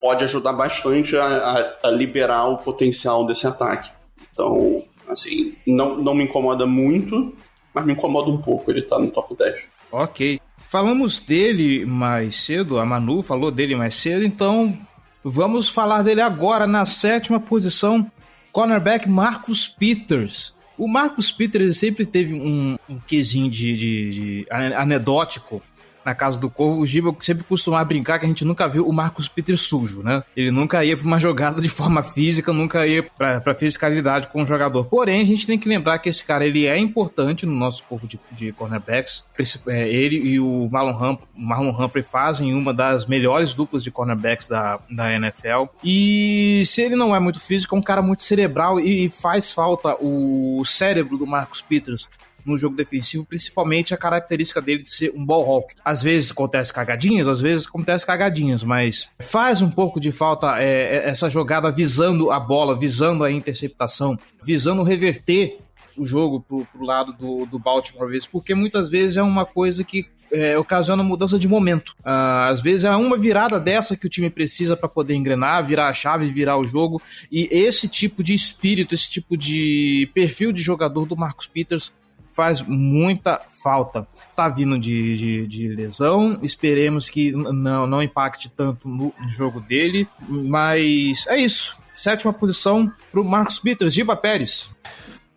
pode ajudar bastante a, a, a liberar o potencial desse ataque. Então, assim, não, não me incomoda muito, mas me incomoda um pouco ele tá no top 10. Ok. Falamos dele mais cedo, a Manu falou dele mais cedo, então vamos falar dele agora na sétima posição, cornerback Marcus Peters. O Marcus Peters sempre teve um, um quesinho de, de, de anedótico na casa do Corvo, o Giba sempre costumava brincar que a gente nunca viu o Marcos Peter sujo, né? Ele nunca ia pra uma jogada de forma física, nunca ia pra fiscalidade com o jogador. Porém, a gente tem que lembrar que esse cara, ele é importante no nosso corpo de, de cornerbacks. É, ele e o Marlon, Hum, Marlon Humphrey fazem uma das melhores duplas de cornerbacks da, da NFL. E se ele não é muito físico, é um cara muito cerebral e, e faz falta o cérebro do Marcos Peters no jogo defensivo, principalmente a característica dele de ser um ball hawk. Às vezes acontece cagadinhas, às vezes acontece cagadinhas, mas faz um pouco de falta é, é, essa jogada visando a bola, visando a interceptação, visando reverter o jogo pro, pro lado do, do Baltimore, porque muitas vezes é uma coisa que é, ocasiona mudança de momento. Ah, às vezes é uma virada dessa que o time precisa para poder engrenar, virar a chave, virar o jogo. E esse tipo de espírito, esse tipo de perfil de jogador do Marcus Peters faz muita falta. Tá vindo de, de, de lesão, esperemos que não, não impacte tanto no jogo dele, mas é isso. Sétima posição pro Marcos Peters, Giba Pérez.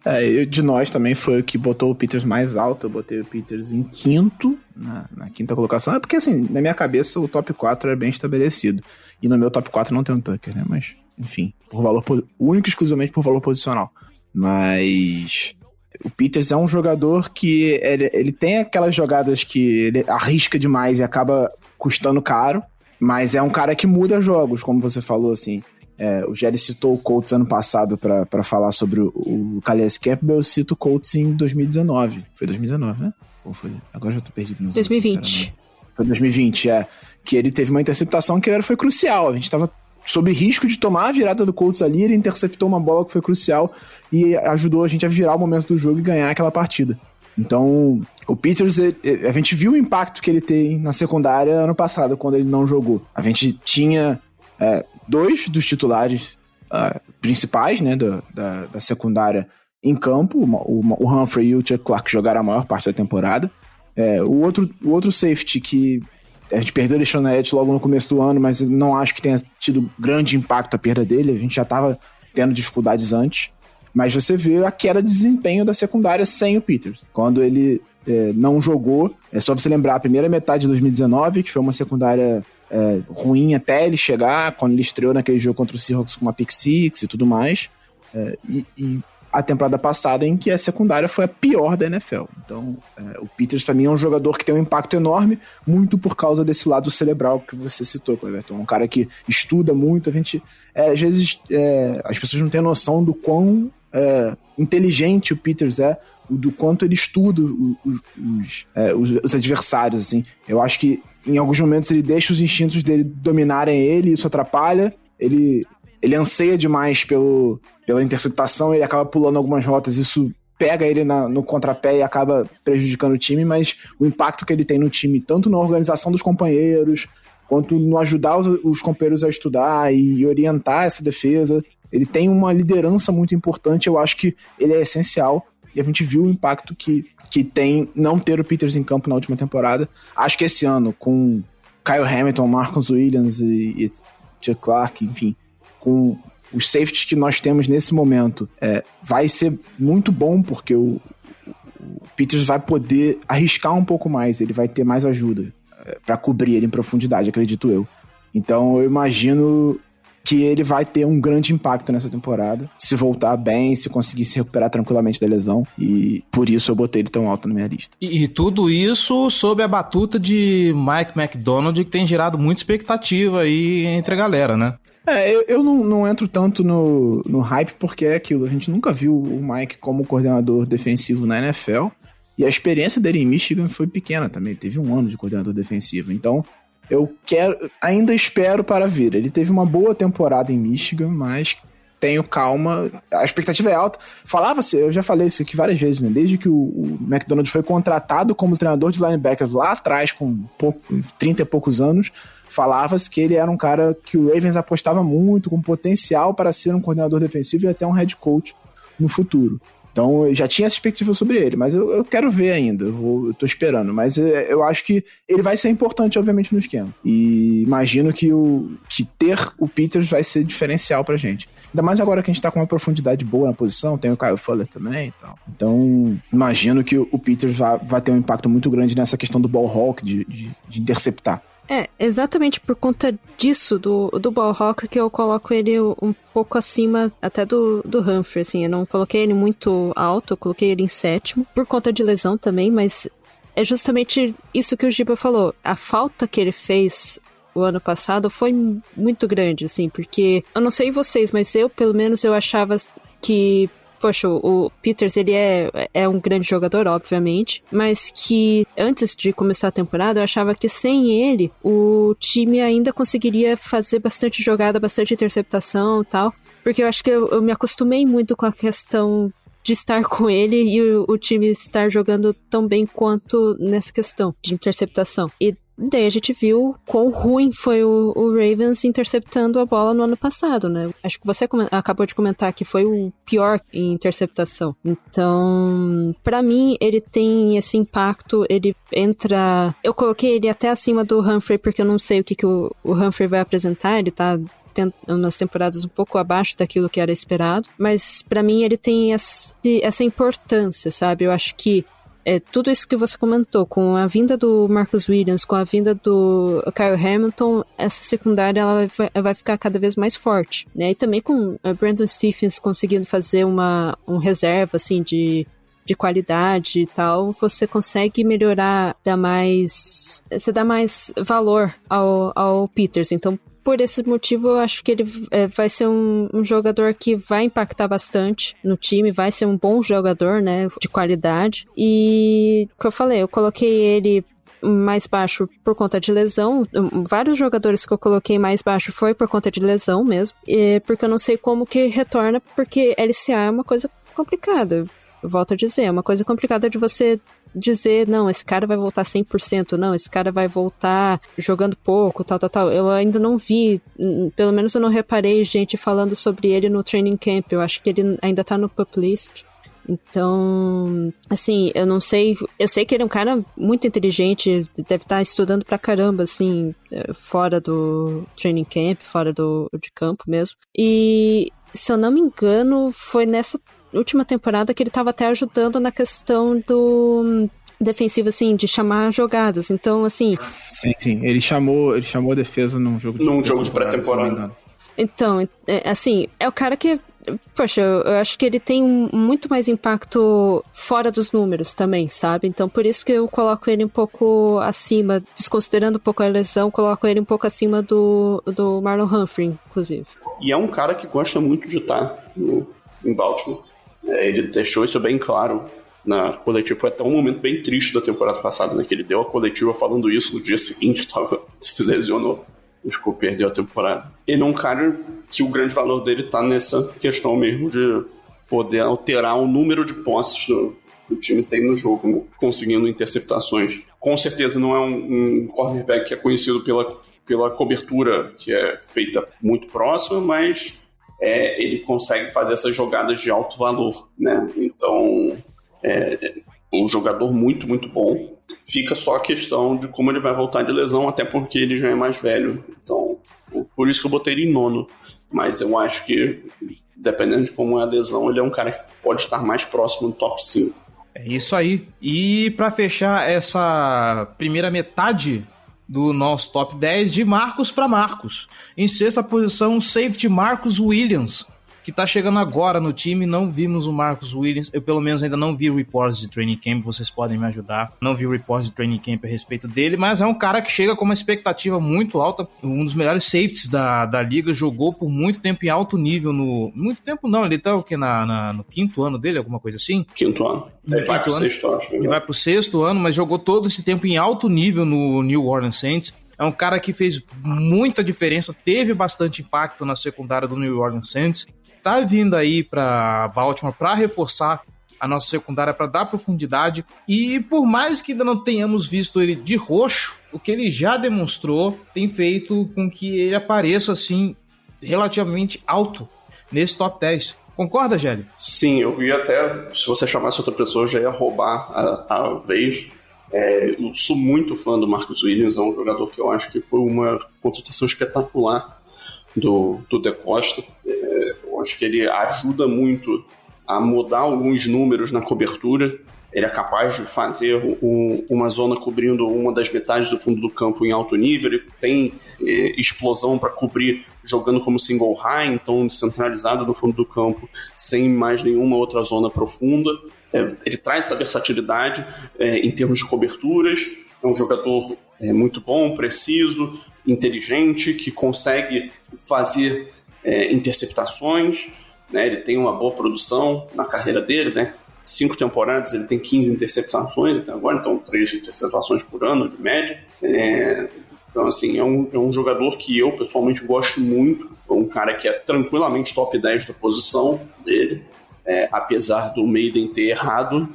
É, eu, de nós também foi o que botou o Peters mais alto. Eu botei o Peters em quinto, na, na, quinta colocação. É porque, assim, na minha cabeça o top 4 é bem estabelecido. E no meu top 4 não tem um Tucker, né? Mas, enfim, por valor, único exclusivamente por valor posicional. Mas o Peters é um jogador que ele, ele tem aquelas jogadas que ele arrisca demais e acaba custando caro. Mas é um cara que muda jogos, como você falou, assim. É, o Jerry citou o Colts ano passado para falar sobre o, o Calais Campbell, eu cito o Colts em 2019. Foi 2019, né? Ou foi? Agora já tô perdido. Não 2020. Foi 2020, é. Que ele teve uma interceptação que era, foi crucial. A gente tava sob risco de tomar a virada do Colts ali, ele interceptou uma bola que foi crucial e ajudou a gente a virar o momento do jogo e ganhar aquela partida. Então, o Peters, a gente viu o impacto que ele tem na secundária ano passado, quando ele não jogou. A gente tinha é, dois dos titulares uh, principais, né, do, da, da, secundária em campo, o, o, Humphrey e o Chuck Clark jogaram a maior parte da temporada. É, o, outro, o outro safety que a gente perdeu o Sean logo no começo do ano, mas não acho que tenha tido grande impacto a perda dele, a gente já estava tendo dificuldades antes. Mas você vê a queda de desempenho da secundária sem o Peters. Quando ele é, não jogou, é só você lembrar a primeira metade de 2019, que foi uma secundária é, ruim até ele chegar, quando ele estreou naquele jogo contra o Seahawks com uma pick six e tudo mais. É, e, a temporada passada em que a secundária foi a pior da NFL. Então, é, o Peters para mim é um jogador que tem um impacto enorme, muito por causa desse lado cerebral que você citou, Cleverton. Um cara que estuda muito, a gente é, às vezes é, as pessoas não têm noção do quão é, inteligente o Peters é, do quanto ele estuda os, os, é, os, os adversários. Assim, eu acho que em alguns momentos ele deixa os instintos dele dominarem ele, isso atrapalha. Ele, ele anseia demais pelo, pela interceptação, ele acaba pulando algumas rotas, isso pega ele na, no contrapé e acaba prejudicando o time, mas o impacto que ele tem no time, tanto na organização dos companheiros, quanto no ajudar os, os companheiros a estudar e orientar essa defesa, ele tem uma liderança muito importante, eu acho que ele é essencial, e a gente viu o impacto que que tem não ter o Peters em campo na última temporada. Acho que esse ano, com Kyle Hamilton, Marcus Williams e, e Chuck Clark, enfim, com os safeties que nós temos nesse momento, é, vai ser muito bom, porque o, o, Peters vai poder arriscar um pouco mais, ele vai ter mais ajuda é, para cobrir ele em profundidade, acredito eu. Então eu imagino que ele vai ter um grande impacto nessa temporada, se voltar bem, se conseguir se recuperar tranquilamente da lesão, e por isso eu botei ele tão alto na minha lista. E, e tudo isso sob a batuta de Mike McDonald, que tem gerado muita expectativa aí entre a galera, né? É, eu, eu não, não, entro tanto no, no hype porque é aquilo. A gente nunca viu o Mike como coordenador defensivo na NFL. E a experiência dele em Michigan foi pequena também. Teve um ano de coordenador defensivo. Então, eu quero, ainda espero para ver. Ele teve uma boa temporada em Michigan, mas tenho calma. A expectativa é alta. Falava-se, eu já falei isso aqui várias vezes, né? Desde que o, o McDonald foi contratado como treinador de linebackers lá atrás, com pouco, 30 e poucos anos, falava-se que ele era um cara que o Ravens apostava muito, com potencial para ser um coordenador defensivo e até um head coach no futuro. Então eu já tinha essa expectativa sobre ele, mas eu, eu quero ver ainda, eu, tô esperando. Mas eu, é, eu acho que ele vai ser importante, obviamente, no esquema. E imagino que, o, que ter o Peters vai ser diferencial pra gente. Ainda mais agora que a gente tá com uma profundidade boa na posição, tem o Kyle Fuller também e tal. Então, imagino que o Peters vai, vai ter um impacto muito grande nessa questão do ball hawk, de, de, de interceptar. É, exatamente por conta disso, do, do Ballhawk, que eu coloco ele um pouco acima até do, do Humphrey, assim. Eu não coloquei ele muito alto, eu coloquei ele em sétimo, por conta de lesão também, mas é justamente isso que o Giba falou. A falta que ele fez o ano passado foi muito grande, assim, porque eu não sei vocês, mas eu, pelo menos, eu achava que poxa, o Peters ele é, é um grande jogador, obviamente, mas que antes de começar a temporada eu achava que sem ele o time ainda conseguiria fazer bastante jogada, bastante interceptação e tal, porque eu acho que eu, eu me acostumei muito com a questão de estar com ele e o, o time estar jogando tão bem quanto nessa questão de interceptação. E Daí a gente viu quão ruim foi o, o, Ravens interceptando a bola no ano passado, né? Acho que você acabou de comentar que foi o pior em interceptação. Então, para mim, ele tem esse impacto, ele entra. Eu coloquei ele até acima do Humphrey, porque eu não sei o que, que o, o Humphrey vai apresentar, ele tá umas temporadas um pouco abaixo daquilo que era esperado, mas para mim ele tem essa importância, sabe? Eu acho que é, tudo isso que você comentou, com a vinda do Marcus Williams, com a vinda do Kyle Hamilton, essa secundária ela vai, vai ficar cada vez mais forte, né? E também com a Brandon Stephens conseguindo fazer uma um reserva, assim, de de qualidade e tal, você consegue melhorar, dar mais. Você dá mais valor ao, ao Peters. Então, por esse motivo, eu acho que ele é, vai ser um, um, jogador que vai impactar bastante no time, vai ser um bom jogador, né, de qualidade. E, como eu falei, eu coloquei ele mais baixo por conta de lesão. Vários jogadores que eu coloquei mais baixo foi por conta de lesão mesmo, e porque eu não sei como que retorna, porque LCA é uma coisa complicada. Volto a dizer, é uma coisa complicada de você dizer, não, esse cara vai voltar 100%, não, esse cara vai voltar jogando pouco, tal, tal, tal. Eu ainda não vi, pelo menos eu não reparei gente falando sobre ele no training camp. Eu acho que ele ainda tá no pup list. Então, assim, eu não sei. Eu sei que ele é um cara muito inteligente, deve estar tá estudando pra caramba, assim, fora do training camp, fora do de campo mesmo. E, se eu não me engano, foi nessa última temporada que ele estava até ajudando na questão do hum, defensivo assim de chamar jogadas. Então, assim, sim, sim, ele chamou, ele chamou a defesa num jogo de num jogo de pré-temporada. Então, é, assim, é o cara que Poxa, eu acho que ele tem muito mais impacto fora dos números também, sabe? Então por isso que eu coloco ele um pouco acima, desconsiderando um pouco a lesão, coloco ele um pouco acima do, do Marlon Humphrey, inclusive. E é um cara que gosta muito de estar no, em Baltimore. Ele deixou isso bem claro na coletiva. Foi até um momento bem triste da temporada passada, né? Que ele deu a coletiva falando isso no dia seguinte, tava, se lesionou. Ficou, perdeu a temporada. Ele é um cara que o grande valor dele tá nessa questão mesmo de poder alterar o número de posses do, que o time tem no jogo, né? conseguindo interceptações. Com certeza não é um, um cornerback que é conhecido pela, pela cobertura que é feita muito próxima, mas é, ele consegue fazer essas jogadas de alto valor, né? Então, é um jogador muito, muito bom. Fica só a questão de como ele vai voltar de lesão, até porque ele já é mais velho. Então, por isso que eu botei ele em nono. Mas eu acho que, dependendo de como é a lesão, ele é um cara que pode estar mais próximo do top 5. É isso aí. E para fechar essa primeira metade do nosso top 10 de Marcos para Marcos. Em sexta posição, safety Marcos Williams, que tá chegando agora no time. Não vimos o Marcos Williams. Eu, pelo menos, ainda não vi reports de training camp. Vocês podem me ajudar. Não vi reports de training camp a respeito dele, mas é um cara que chega com uma expectativa muito alta. Um dos melhores safeties da, da liga. Jogou por muito tempo em alto nível no. Muito tempo não, ele tá o que? Na, na, no quinto ano dele, alguma coisa assim? Quinto ano. No ele vai pro ano. sexto, acho. Ele vai pro sexto ano, mas jogou todo esse tempo em alto nível no New Orleans Saints. É um cara que fez muita diferença, teve bastante impacto na secundária do New Orleans Saints tá vindo aí para Baltimore para reforçar a nossa secundária para dar profundidade. E por mais que ainda não tenhamos visto ele de roxo, o que ele já demonstrou tem feito com que ele apareça assim relativamente alto nesse top 10. Concorda, Gelli? Sim, eu ia até, se você chamasse outra pessoa, já ia roubar a, a vez. É, eu sou muito fã do Marcus Williams, é um jogador que eu acho que foi uma contratação espetacular do, do De Costa. É, acho que ele ajuda muito a mudar alguns números na cobertura. Ele é capaz de fazer um, uma zona cobrindo uma das metades do fundo do campo em alto nível. Ele tem é, explosão para cobrir jogando como single high, então centralizado no fundo do campo, sem mais nenhuma outra zona profunda. É, ele traz essa versatilidade é, em termos de coberturas. É um jogador é, muito bom, preciso, inteligente, que consegue fazer é, interceptações, né? Ele tem uma boa produção na carreira dele, né? Cinco temporadas ele tem 15 interceptações até agora, então três interceptações por ano de média. É, então, assim, é um, é um jogador que eu pessoalmente gosto muito. É um cara que é tranquilamente top 10 da posição dele. é, apesar do Maiden ter errado,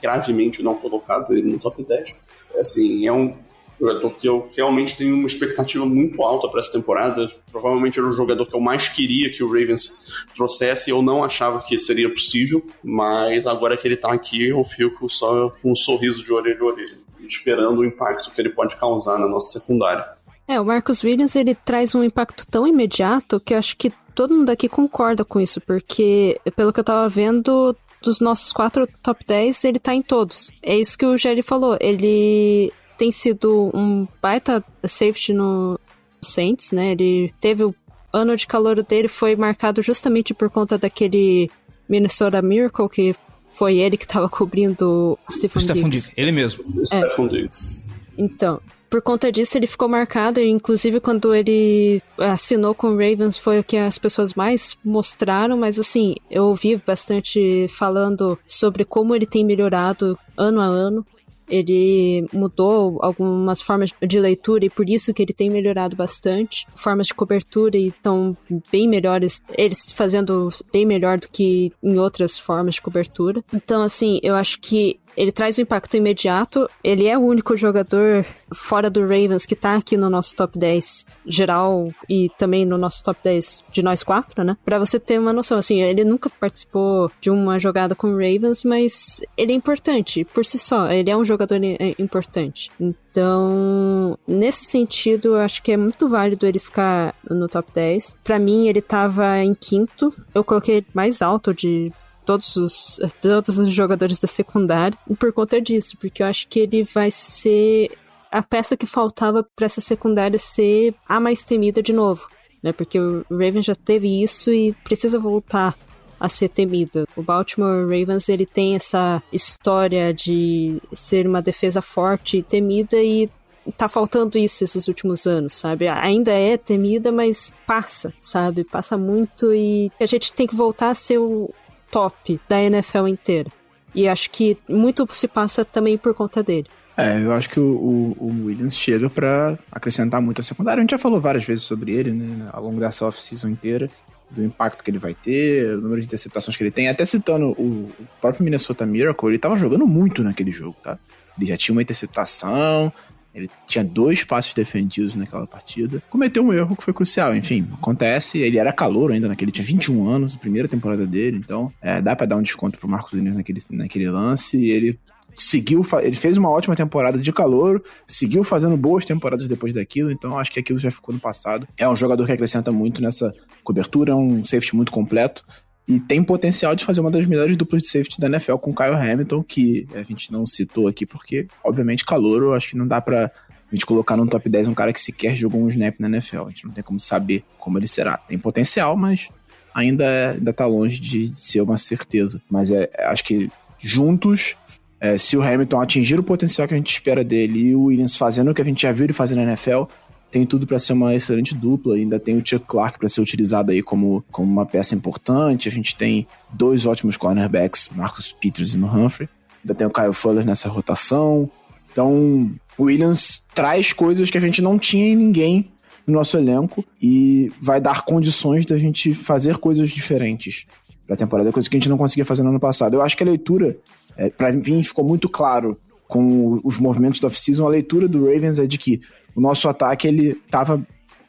gravemente não colocado ele no top 10. Assim, é um jogador que eu realmente tenho uma expectativa muito alta para essa temporada. Provavelmente era o jogador que eu mais queria que o Ravens trouxesse. Eu não achava que seria possível, mas agora que ele tá aqui, eu fico só com um sorriso de orelha a orelha, esperando o impacto que ele pode causar na nossa secundária. É, o Marcus Williams ele traz um impacto tão imediato que acho que todo mundo aqui concorda com isso, porque pelo que eu tava vendo, dos nossos quatro top 10, ele tá em todos. É isso que o Jerry falou. Ele tem sido um baita safety no Saints, né? Ele teve o ano de calor dele foi marcado justamente por conta daquele Minnesota Miracle que foi ele que estava cobrindo o Stephen, Stephen Diggs. Diggs. Ele mesmo. É. Stephen Diggs. Então, por conta disso ele ficou marcado, inclusive quando ele assinou com o Ravens foi o que as pessoas mais mostraram, mas assim, eu ouvi bastante falando sobre como ele tem melhorado ano a ano ele mudou algumas formas de leitura e por isso que ele tem melhorado bastante. Formas de cobertura estão bem melhores, eles fazendo bem melhor do que em outras formas de cobertura. Então, assim, eu acho que ele traz um impacto imediato. Ele é o único jogador fora do Ravens que tá aqui no nosso top 10 geral e também no nosso top 10 de nós quatro, né? Pra você ter uma noção, assim, ele nunca participou de uma jogada com o Ravens, mas ele é importante por si só. Ele é um jogador importante. Então, nesse sentido, eu acho que é muito válido ele ficar no top 10. Para mim, ele tava em quinto. Eu coloquei mais alto de todos os, todos os jogadores da secundária por conta disso, porque eu acho que ele vai ser a peça que faltava para essa secundária ser a mais temida de novo, né? Porque o Ravens já teve isso e precisa voltar a ser temida. O Baltimore Ravens ele tem essa história de ser uma defesa forte e temida e tá faltando isso esses últimos anos, sabe? Ainda é temida, mas passa, sabe? Passa muito e a gente tem que voltar a ser o, top da NFL inteira. E acho que muito se passa também por conta dele. É, eu acho que o, o, o Williams chega para acrescentar muito a secundária. A gente já falou várias vezes sobre ele, né, ao longo dessa off-season inteira, do impacto que ele vai ter, o número de interceptações que ele tem. Até citando o, o próprio Minnesota Miracle, ele tava jogando muito naquele jogo, tá? Ele já tinha uma interceptação, ele tinha dois passes defendidos naquela partida. Cometeu um erro que foi crucial. Enfim, acontece. Ele era calor ainda naquele. Tinha 21 anos, primeira temporada dele. Então, é, dá para dar um desconto pro Marcos Williams naquele, naquele lance. Ele seguiu, ele fez uma ótima temporada de calor, seguiu fazendo boas temporadas depois daquilo, então acho que aquilo já ficou no passado. É um jogador que acrescenta muito nessa cobertura, é um safety muito completo e tem potencial de fazer uma das melhores duplas de safety da NFL com o Kyle Hamilton, que a gente não citou aqui porque, obviamente, calor, eu acho que não dá pra a gente colocar no top 10 um cara que sequer jogou um snap na NFL. A gente não tem como saber como ele será. Tem potencial, mas ainda, é, ainda tá longe de ser uma certeza. Mas é, acho que juntos, é, se o Hamilton atingir o potencial que a gente espera dele e o Williams fazendo o que a gente já viu ele fazer na NFL, tem tudo para ser uma excelente dupla. Ainda tem o Chuck Clark para ser utilizado aí como, como uma peça importante. A gente tem dois ótimos cornerbacks, Marcus Peters e no Humphrey. Ainda tem o Kyle Fuller nessa rotação. Então, o Williams traz coisas que a gente não tinha em ninguém no nosso elenco e vai dar condições da gente fazer coisas diferentes para a temporada, coisa que a gente não conseguia fazer no ano passado. Eu acho que a leitura, é, para mim, ficou muito claro com os movimentos da off-season. A leitura do Ravens é de que o nosso ataque ele tava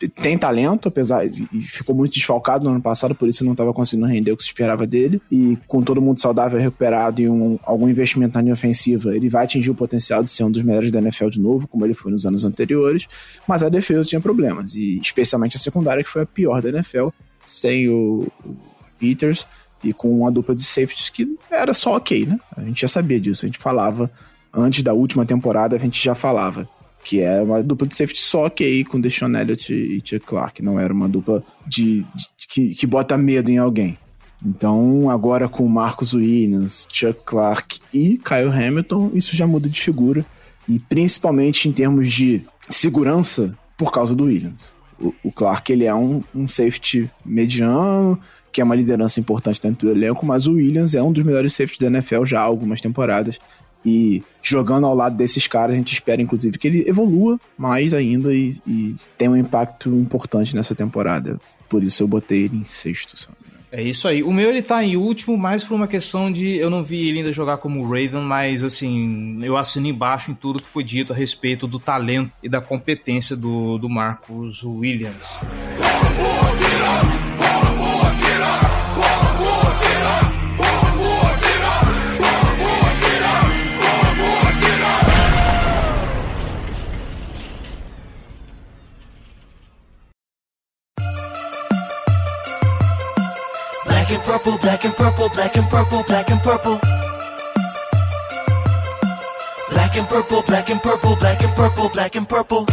tem talento, apesar e ficou muito desfalcado no ano passado, por isso não estava conseguindo render o que se esperava dele. E com todo mundo saudável, recuperado e um, algum investimento na linha ofensiva, ele vai atingir o potencial de ser um dos melhores da NFL de novo, como ele foi nos anos anteriores. Mas a defesa tinha problemas, e especialmente a secundária, que foi a pior da NFL, sem o, o Peters e com uma dupla de safeties que era só ok, né? A gente já sabia disso, a gente falava antes da última temporada, a gente já falava que era uma dupla de safety só que aí com Deshaun Elliott e Chuck Clark, não era uma dupla de, de que, que bota medo em alguém. Então, agora com Marcus Williams, Chuck Clark e Kyle Hamilton, isso já muda de figura. E principalmente em termos de segurança, por causa do Williams. O, o Clark ele é um, um safety mediano, que é uma liderança importante dentro do elenco, mas o Williams é um dos melhores safeties da NFL já há algumas temporadas. E jogando ao lado desses caras, a gente espera, inclusive, que ele evolua mais ainda e, e tenha um impacto importante nessa temporada. Por isso eu botei ele em sexto. É isso aí. O meu ele tá em último, mais por uma questão de eu não vi ele ainda jogar como Raven, mas assim, eu assino embaixo em tudo que foi dito a respeito do talento e da competência do, do Marcus Williams. Purple, black and purple, black and purple, black and purple. Black and purple, black and purple, black and purple, black and purple.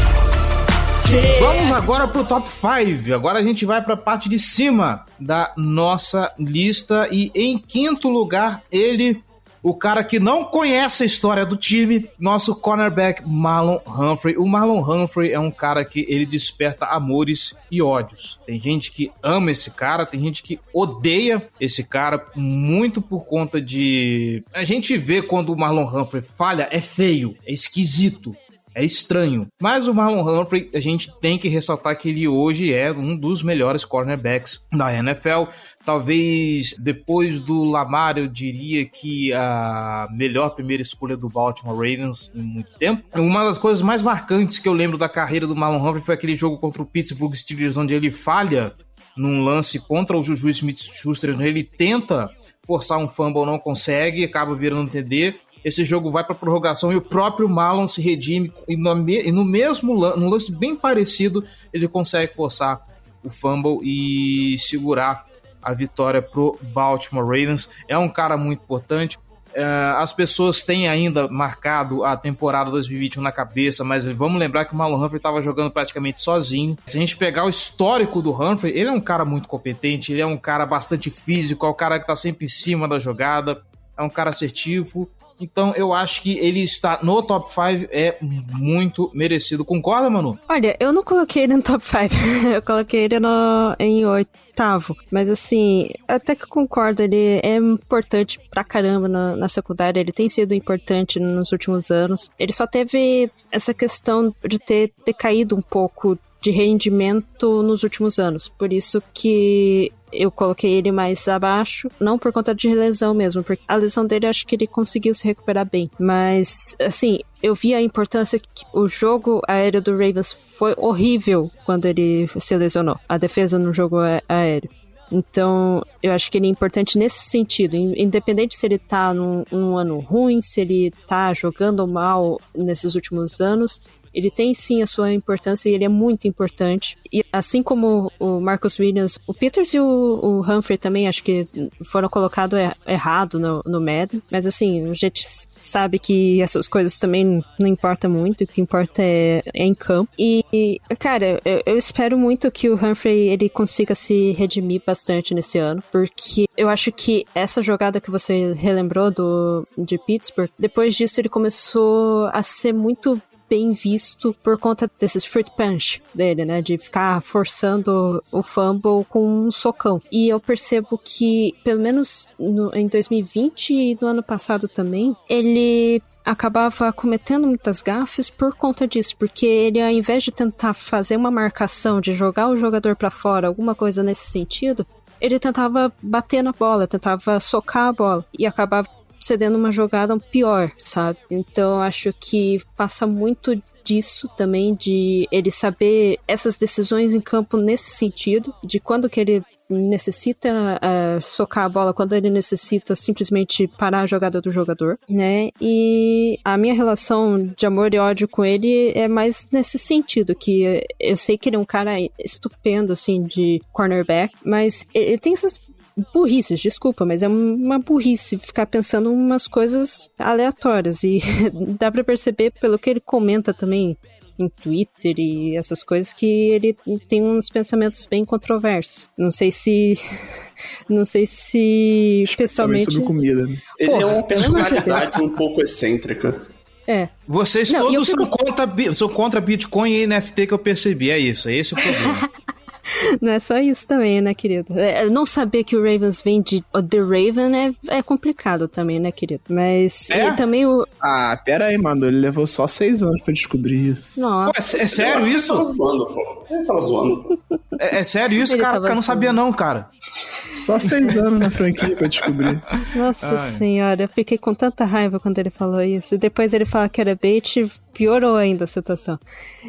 Vamos agora pro top 5. Agora a gente vai pra parte de cima da nossa lista. E em quinto lugar, ele, o cara que não conhece a história do time, nosso cornerback Marlon Humphrey. O Marlon Humphrey é um cara que ele desperta amores e ódios. Tem gente que ama esse cara, tem gente que odeia esse cara, muito por conta de. A gente vê quando o Marlon Humphrey falha, é feio, é esquisito. É estranho. Mas o Marlon Humphrey, a gente tem que ressaltar que ele hoje é um dos melhores cornerbacks da NFL. Talvez depois do Lamar, eu diria que a melhor primeira escolha do Baltimore Ravens em muito tempo. Uma das coisas mais marcantes que eu lembro da carreira do Marlon Humphrey foi aquele jogo contra o Pittsburgh Steelers, onde ele falha num lance contra o Juju Smith-Schuster. Ele tenta forçar um fumble, não consegue, acaba virando TD esse jogo vai para prorrogação e o próprio Marlon se redime e no, e no mesmo lance, num lance bem parecido, ele consegue forçar o fumble e segurar a vitória pro Baltimore Ravens. É um cara muito importante. É, as pessoas têm ainda marcado a temporada 2021 na cabeça, mas vamos lembrar que o Marlon Humphrey estava jogando praticamente sozinho. Se a gente pegar o histórico do Humphrey, ele é um cara muito competente, ele é um cara bastante físico, é o cara que está sempre em cima da jogada, é um cara assertivo. Então eu acho que ele está no top 5 é muito merecido. Concorda, Manu? Olha, eu não coloquei ele no top 5. eu coloquei ele no, em oitavo. Mas assim, até que concordo, ele é importante pra caramba na, na secundária. Ele tem sido importante nos últimos anos. Ele só teve essa questão de ter, ter caído um pouco de rendimento nos últimos anos. Por isso que eu coloquei ele mais abaixo, não por conta de lesão mesmo, porque a lesão dele acho que ele conseguiu se recuperar bem. Mas, assim, eu vi a importância que o jogo aéreo do Ravens foi horrível quando ele se lesionou. A defesa no jogo aéreo. Então, eu acho que ele é importante nesse sentido, independente se ele tá num, num ano ruim, se ele tá jogando mal nesses últimos anos, ele tem sim a sua importância e ele é muito importante. E assim como o Marcus Williams, o Peters e o, o Humphrey também acho que foram colocados er, errado no, no Madden. Mas assim, a gente sabe que essas coisas também não importa muito. O que importa é, é em campo. E, cara, eu, eu espero muito que o Humphrey ele consiga se redimir bastante nesse ano. Porque eu acho que essa jogada que você relembrou do, de Pittsburgh, depois disso ele começou a ser muito bem visto por conta desses fruit punch dele, né? De ficar forçando o fumble com um socão. E eu percebo que, pelo menos no, em 2020 e no ano passado também, ele acabava cometendo muitas gafes por conta disso, porque ele ao invés de tentar fazer uma marcação, de jogar o jogador para fora, alguma coisa nesse sentido, ele tentava bater na bola, tentava socar a bola e acabava cedendo uma jogada pior, sabe? Então acho que passa muito disso também, de ele saber essas decisões em campo nesse sentido, de quando que ele necessita uh, socar a bola quando ele necessita simplesmente parar a jogada do jogador, né? E a minha relação de amor e ódio com ele é mais nesse sentido, que eu sei que ele é um cara estupendo, assim, de cornerback, mas ele tem essas burrices, desculpa, mas é uma burrice ficar pensando umas coisas aleatórias. E dá para perceber pelo que ele comenta também em Twitter e essas coisas que ele tem uns pensamentos bem controversos. Não sei se. Não sei se pessoalmente. sobre comida. Né? Ele Porra, é uma personalidade um pouco excêntrica. É. Vocês Não, todos fico... são, contra, são contra Bitcoin e NFT que eu percebi. É isso, é esse o problema. Não é só isso também, né, querido? É, não saber que o Ravens vem de The Raven é, é complicado também, né, querido? Mas É? também o. Ah, pera aí, mano. Ele levou só seis anos pra descobrir isso. Nossa. Pô, é, é sério Ele isso? tava zoando, pô. Ele tava zoando, pô. É, é sério isso, Ele cara? Cara, não sabia não, cara. Só seis anos na franquia pra descobrir. Nossa Ai. senhora, eu fiquei com tanta raiva quando ele falou isso. E depois ele fala que era bait, piorou ainda a situação.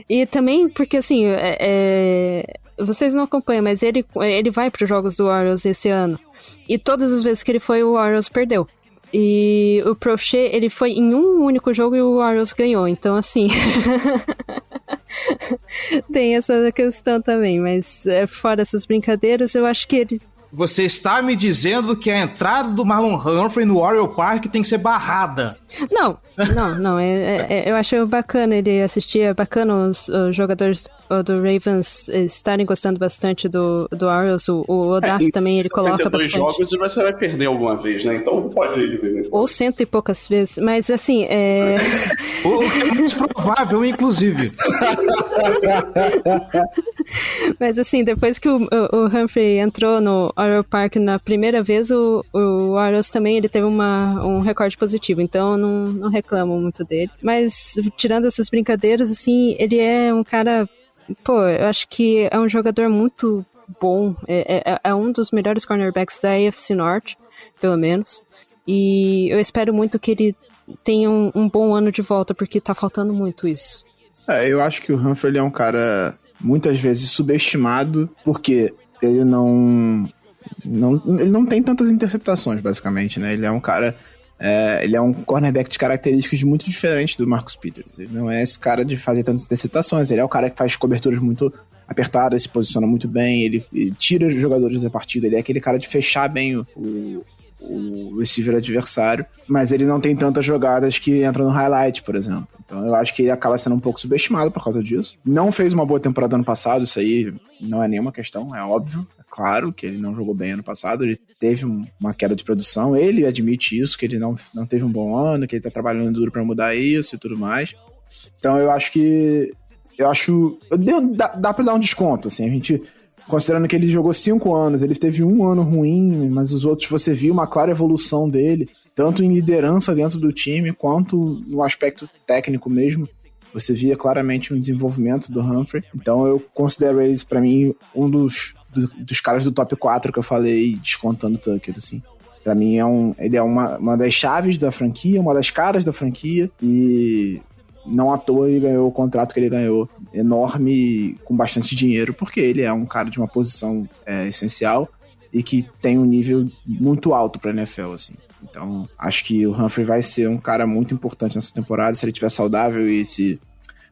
E também porque, assim, é- é, vocês não acompanham, mas ele, ele vai para os jogos do Warriors esse ano. E todas as vezes que ele foi, o Warriors perdeu. E o Prochet, ele foi em um único jogo e o Warriors ganhou. Então, assim. Tem essa questão também, mas é, fora essas brincadeiras, eu acho que ele Você está me dizendo que a entrada do Marlon Humphrey no Oriole Park tem que ser barrada. Não, não, não. É, é- eu acho bacana ele assistir. É bacana os, os jogadores uh, do Ravens estarem gostando bastante do, do Orioles. O, o Odaf É, também ele coloca 62 bastante. jogos e você vai perder alguma vez, né? Então pode ir de vez em quando. Ou cento e poucas vezes. Mas assim, é. O o que é mais provável, inclusive. Mas assim, depois que o, o, Humphrey entrou no Oriole Park na primeira vez, o, o Orioles também ele teve uma, um recorde positivo, então não, não reclamo muito dele. Mas tirando essas brincadeiras, assim, ele é um cara. Pô, eu acho que é um jogador muito bom. É, é, é um dos melhores cornerbacks da AFC Norte, pelo menos. E eu espero muito que ele tenha um, um bom ano de volta, porque tá faltando muito isso. É, eu acho que o Humphrey é um cara muitas vezes subestimado, porque ele não, não. Ele não tem tantas interceptações, basicamente, né? Ele é um cara. é, ele é um cornerback de características muito diferentes do Marcus Peters. Ele não é esse cara de fazer tantas interceptações. Ele é o cara que faz coberturas muito apertadas, se posiciona muito bem, ele, ele tira os jogadores da partida. Ele é aquele cara de fechar bem o, o, o receiver adversário, mas ele não tem tantas jogadas que entram no highlight, por exemplo. Então eu acho que ele acaba sendo um pouco subestimado por causa disso. Não fez uma boa temporada ano passado, isso aí não é nenhuma questão, é óbvio. É claro que ele não jogou bem ano passado, ele teve um- uma queda de produção, ele admite isso, que ele não, não teve um bom ano, que ele tá trabalhando duro pra mudar isso e tudo mais. Então eu acho que. Eu acho. Eu dei- dá, dá pra dar um desconto, assim. A gente. Considerando que ele jogou cinco anos, ele teve um ano ruim, mas os outros você viu uma clara evolução dele, tanto em liderança dentro do time, quanto no aspecto técnico mesmo. Você via claramente um desenvolvimento do Humphrey. Então eu considero eles, pra mim, um dos, do- dos caras do top 4 que eu falei, descontando o Tucker, assim. Pra mim, é um, ele é uma, uma das chaves da franquia, uma das caras da franquia, e não à toa ele ganhou o contrato que ele ganhou, enorme, com bastante dinheiro, porque ele é um cara de uma posição é, essencial e que tem um nível muito alto pra NFL, assim. Então, acho que o Humphrey vai ser um cara muito importante nessa temporada, se ele estiver saudável e se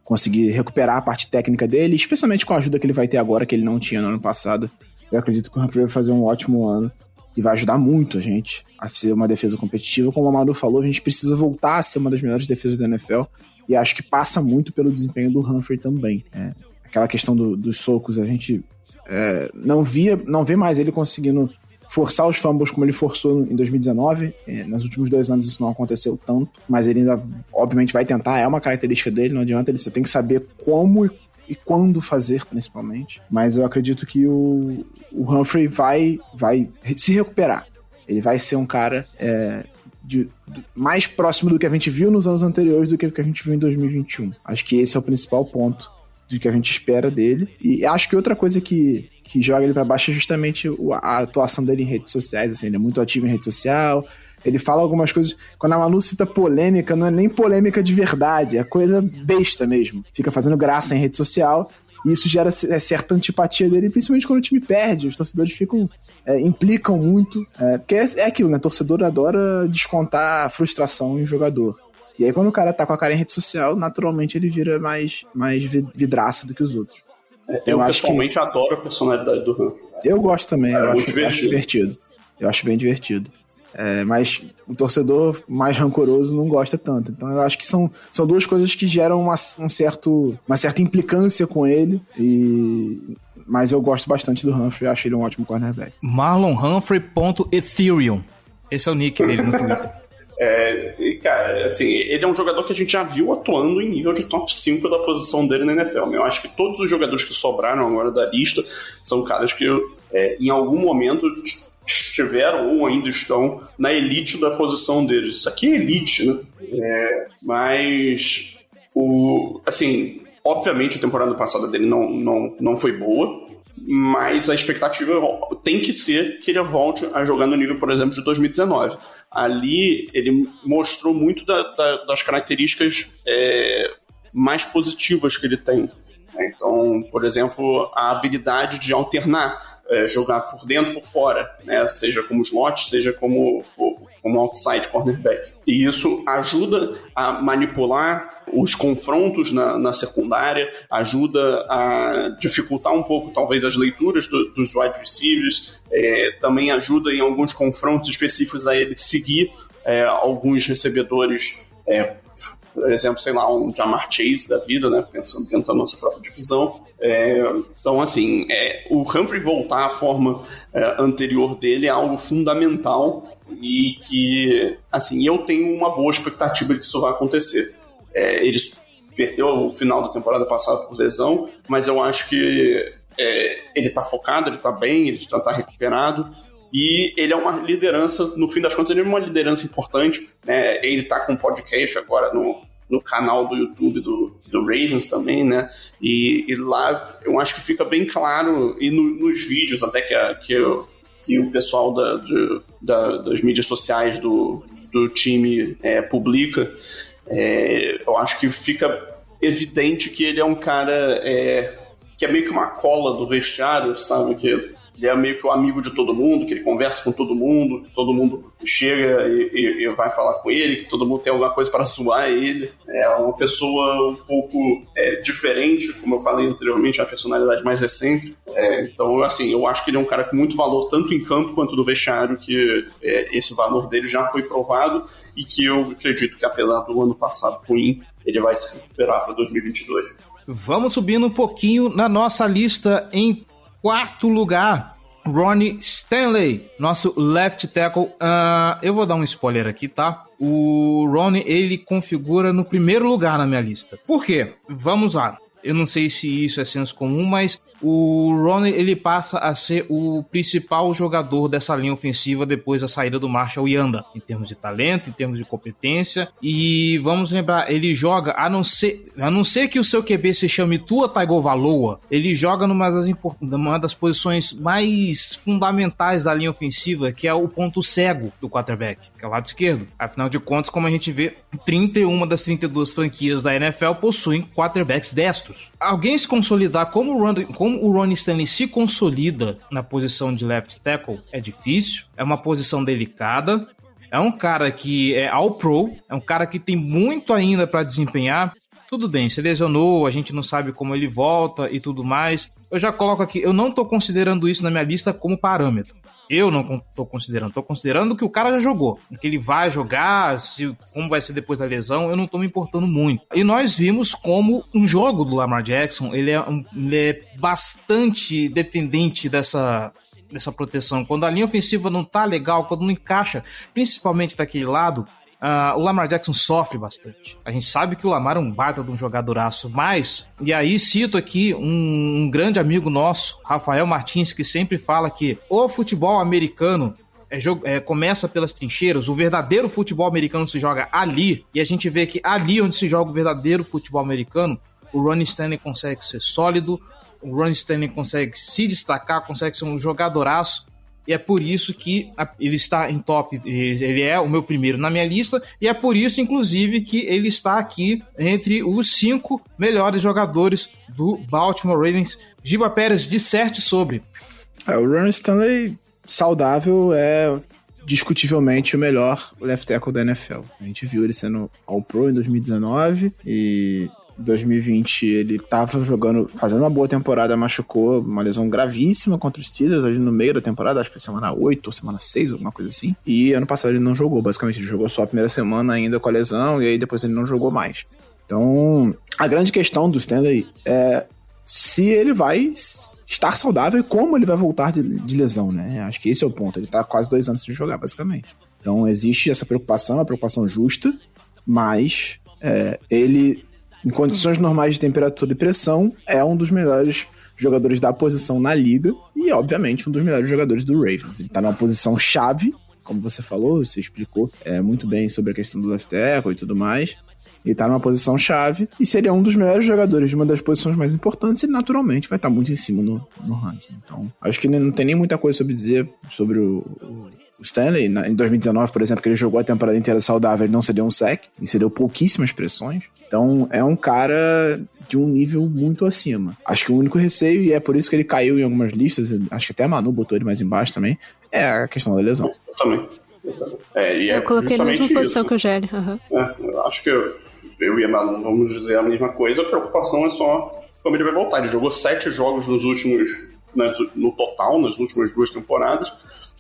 conseguir recuperar a parte técnica dele, especialmente com a ajuda que ele vai ter agora, que ele não tinha no ano passado. Eu acredito que o Humphrey vai fazer um ótimo ano e vai ajudar muito a gente a ser uma defesa competitiva. Como o Amado falou, a gente precisa voltar a ser uma das melhores defesas da NFL e acho que passa muito pelo desempenho do Humphrey também. É, aquela questão do- dos socos, a gente é, não via, não vê mais ele conseguindo forçar os fumbles como ele forçou em 2019. É, nos últimos dois anos isso não aconteceu tanto, mas ele ainda, obviamente, vai tentar. É uma característica dele, não adianta. Ele só tem que saber como e- e quando fazer, principalmente. Mas eu acredito que o, o Humphrey vai, vai se recuperar. Ele vai ser um cara é, de- do- mais próximo do que a gente viu nos anos anteriores do que o que a gente viu em 2021. Acho que esse é o principal ponto do que a gente espera dele. E acho que outra coisa que, que joga ele pra baixo é justamente a atuação dele em redes sociais. Assim, ele é muito ativo em rede social. Ele fala algumas coisas. Quando a Manu cita polêmica, não é nem polêmica de verdade, é coisa besta mesmo. Fica fazendo graça em rede social. E isso gera é, certa antipatia dele, principalmente quando o time perde. Os torcedores ficam. é, implicam muito. É, porque é, é aquilo, né? Torcedor adora descontar a frustração em jogador. E aí, quando o cara tá com a cara em rede social, naturalmente ele vira mais, mais vi- vidraça do que os outros. Eu, Eu pessoalmente adoro a personalidade do Humphrey. Eu gosto também, É eu acho, acho divertido. Eu acho bem divertido. É, mas o torcedor mais rancoroso não gosta tanto. Então eu acho que são, são duas coisas que geram uma, um certo, uma certa implicância com ele. E, mas eu gosto bastante do Humphrey, eu acho ele um ótimo cornerback. marlonhumphrey.ethereum. Esse é o nick dele no Twitter. É, e, cara, assim, ele é um jogador que a gente já viu atuando em nível de top 5 da posição dele na NFL. Eu acho que todos os jogadores que sobraram agora da lista são caras que é, em algum momento estiveram ou ainda estão na elite da posição deles. Isso aqui é elite, né? É, mas o assim, obviamente a temporada passada dele não, não, não foi boa, mas a expectativa tem que ser que ele volte a jogar no nível, por exemplo, de 2019. Ali ele mostrou muito da, da, das características é, mais positivas que ele tem. Então, por exemplo, a habilidade de alternar, é, jogar por dentro por fora, né? seja como slot, seja como como outside cornerback. E isso ajuda a manipular os confrontos na, na secundária, ajuda a dificultar um pouco, talvez, as leituras do, dos wide receivers, é, também ajuda em alguns confrontos específicos a ele seguir é, alguns recebedores. É, por exemplo, sei lá, um Jamar Chase da vida, né? Pensando dentro da nossa própria divisão. É, então, assim, é, o Humphrey voltar à forma é, anterior dele é algo fundamental e que, assim, eu tenho uma boa expectativa de que isso vai acontecer. É, perdeu o final da temporada passada por lesão, mas eu acho que é, ele tá focado, ele tá bem, ele já tá recuperado. E ele é uma liderança, no fim das contas, ele é uma liderança importante. Né? Ele tá com podcast agora no, no canal do YouTube do, do Ravens também, né? E, e lá eu acho que fica bem claro, e no, nos vídeos até que, a, que eu que o pessoal da, de, da, das mídias sociais do, do time é, publica, é, eu acho que fica evidente que ele é um cara é, que é meio que uma cola do vestiário, sabe? Que ele é meio que o amigo de todo mundo, que ele conversa com todo mundo, todo mundo chega e, e, e vai falar com ele, que todo mundo tem alguma coisa para zoar ele. É uma pessoa um pouco é, diferente, como eu falei anteriormente, uma personalidade mais excêntrica. É, então, assim, eu acho que ele é um cara com muito valor, tanto em campo quanto no vestiário, que é, esse valor dele já foi provado e que eu acredito que, apesar do ano passado ruim, ele vai se recuperar para 2022. Vamos subindo um pouquinho na nossa lista em quarto lugar, Ronnie Stanley, nosso left tackle. Uh, eu vou dar um spoiler aqui, tá? O Ronnie, ele configura no primeiro lugar na minha lista. Por quê? Vamos lá. Eu não sei se isso é senso comum, mas o Ronnie ele passa a ser o principal jogador dessa linha ofensiva depois da saída do Marshall Yanda, em termos de talento, em termos de competência. E vamos lembrar, ele joga, a não ser, a não ser que o seu QB se chame Tua Tagovailoa, ele joga numa das, numa das posições mais fundamentais da linha ofensiva, que é o ponto cego do quarterback, que é o lado esquerdo. Afinal de contas, como a gente vê, 31 das 32 franquias da NFL possuem quarterbacks destros. Alguém se consolidar como o Ronnie, como o Ronnie Stanley se consolida na posição de left tackle é difícil, é uma posição delicada. É um cara que é all pro, é um cara que tem muito ainda para desempenhar. Tudo bem, se lesionou, a gente não sabe como ele volta e tudo mais. Eu já coloco aqui, eu não tô considerando isso na minha lista como parâmetro. Eu não tô considerando, tô considerando que o cara já jogou, que ele vai jogar, se como vai ser depois da lesão, eu não tô me importando muito. E nós vimos como um jogo do Lamar Jackson, ele é, um, ele é bastante dependente dessa dessa proteção. Quando a linha ofensiva não tá legal, quando não encaixa, principalmente daquele lado, Uh, o Lamar Jackson sofre bastante. A gente sabe que o Lamar é um baita de um jogadoraço, mas, e aí cito aqui um, um grande amigo nosso, Rafael Martins, que sempre fala que o futebol americano é, é, começa pelas trincheiras, o verdadeiro futebol americano se joga ali, e a gente vê que ali onde se joga o verdadeiro futebol americano, o Ronnie Stanley consegue ser sólido, o Ronnie Stanley consegue se destacar, consegue ser um jogadoraço, e é por isso que ele está em top, ele é o meu primeiro na minha lista, e é por isso, inclusive, que ele está aqui entre os cinco melhores jogadores do Baltimore Ravens. Giba Pérez, disserte sobre. É, o Ron Stanley saudável é discutivelmente o melhor left tackle da NFL. A gente viu ele sendo All-Pro em 2019 e 2020 ele tava jogando, fazendo uma boa temporada, machucou uma lesão gravíssima contra os Steelers ali no meio da temporada, acho que foi semana 8 ou semana 6, alguma coisa assim. E ano passado ele não jogou, basicamente, ele jogou só a primeira semana ainda com a lesão e aí depois ele não jogou mais. Então, a grande questão do Stanley é se ele vai estar saudável e como ele vai voltar de, de lesão, né? Acho que esse é o ponto. Ele tá quase dois anos sem jogar, basicamente. Então, existe essa preocupação, a preocupação justa, mas é, ele em condições normais de temperatura e pressão, é um dos melhores jogadores da posição na liga e, obviamente, um dos melhores jogadores do Ravens. Ele tá numa posição chave, como você falou, você explicou é, muito bem sobre a questão do left tackle e tudo mais. Ele tá numa posição chave e se ele é um dos melhores jogadores de uma das posições mais importantes, ele naturalmente vai estar muito em cima no, no ranking. Então, acho que não tem nem muita coisa sobre dizer sobre o Stanley, na, em 2019, por exemplo, que ele jogou a temporada inteira saudável, ele não cedeu um sec, e cedeu pouquíssimas pressões. Então, é um cara de um nível muito acima. Acho que o único receio, e é por isso que ele caiu em algumas listas, acho que até a Manu botou ele mais embaixo também, é a questão da lesão. Eu também. Eu, também. É, e é Eu coloquei na mesma posição isso. que o Gelli. aham. É, eu acho que eu, eu e a Manu vamos dizer a mesma coisa. A preocupação é só como ele vai voltar. Ele jogou sete jogos nos últimos. nas- no total, nas últimas duas temporadas.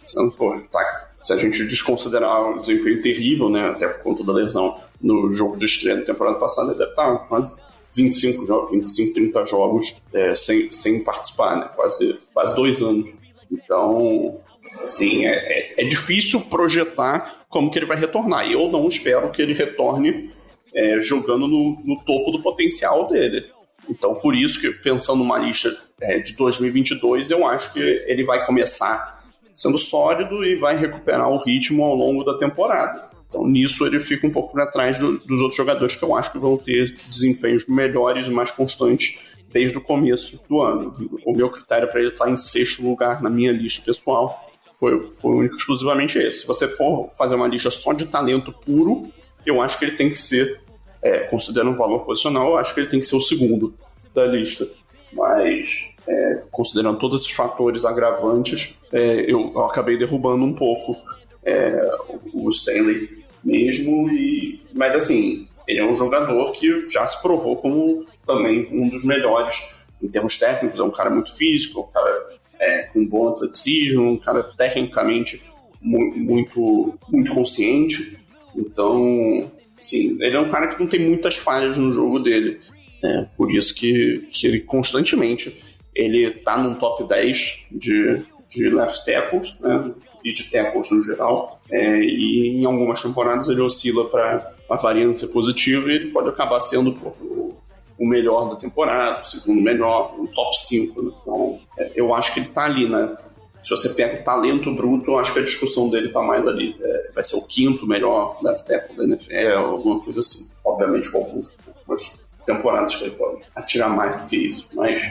Sendo, pô, tá- se a gente desconsiderar o desempenho terrível, né, até por conta da lesão no jogo de estreia da temporada passada, ele deve estar quase 25 jogos, 25, 30 jogos é, sem, sem participar, né, quase, quase dois anos. Então, assim, é, é, é difícil projetar como que ele vai retornar. E eu não espero que ele retorne é, jogando no, no topo do potencial dele. Então, por isso que, pensando numa lista é, de 2022, eu acho que ele vai começar sendo sólido e vai recuperar o ritmo ao longo da temporada. Então, nisso, ele fica um pouco para trás do- dos outros jogadores que eu acho que vão ter desempenhos melhores e mais constantes desde o começo do ano. O meu critério para ele estar em sexto lugar na minha lista pessoal foi, foi único exclusivamente esse. Se você for fazer uma lista só de talento puro, eu acho que ele tem que ser, é, considerando o valor posicional, eu acho que ele tem que ser o segundo da lista. Mas, é, considerando todos esses fatores agravantes, é, eu, eu acabei derrubando um pouco é, o Stanley mesmo. E, mas, assim, ele é um jogador que já se provou como também um dos melhores em termos técnicos. É um cara muito físico, um cara é, com bom atleticismo, um cara tecnicamente mu- muito, muito consciente. Então, assim, ele é um cara que não tem muitas falhas no jogo dele. É, por isso que, que ele constantemente ele tá num top 10 de, de left tackles, né? E de tackles no geral. É, e em algumas temporadas ele oscila para a variância positiva e ele pode acabar sendo o, o melhor da temporada, o segundo melhor, o top 5. né? Então, é, eu acho que ele tá ali, né? Se você pega o talento bruto, eu acho que a discussão dele tá mais ali. É, vai ser o quinto melhor left tackle da NFL, alguma coisa assim. Obviamente, com algumas, algumas temporadas que ele pode atirar mais do que isso. Mas,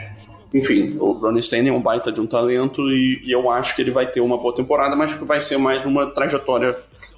enfim, o Ronnie Stanley é um baita de um talento e, e eu acho que ele vai ter uma boa temporada, mas que vai ser mais numa trajetória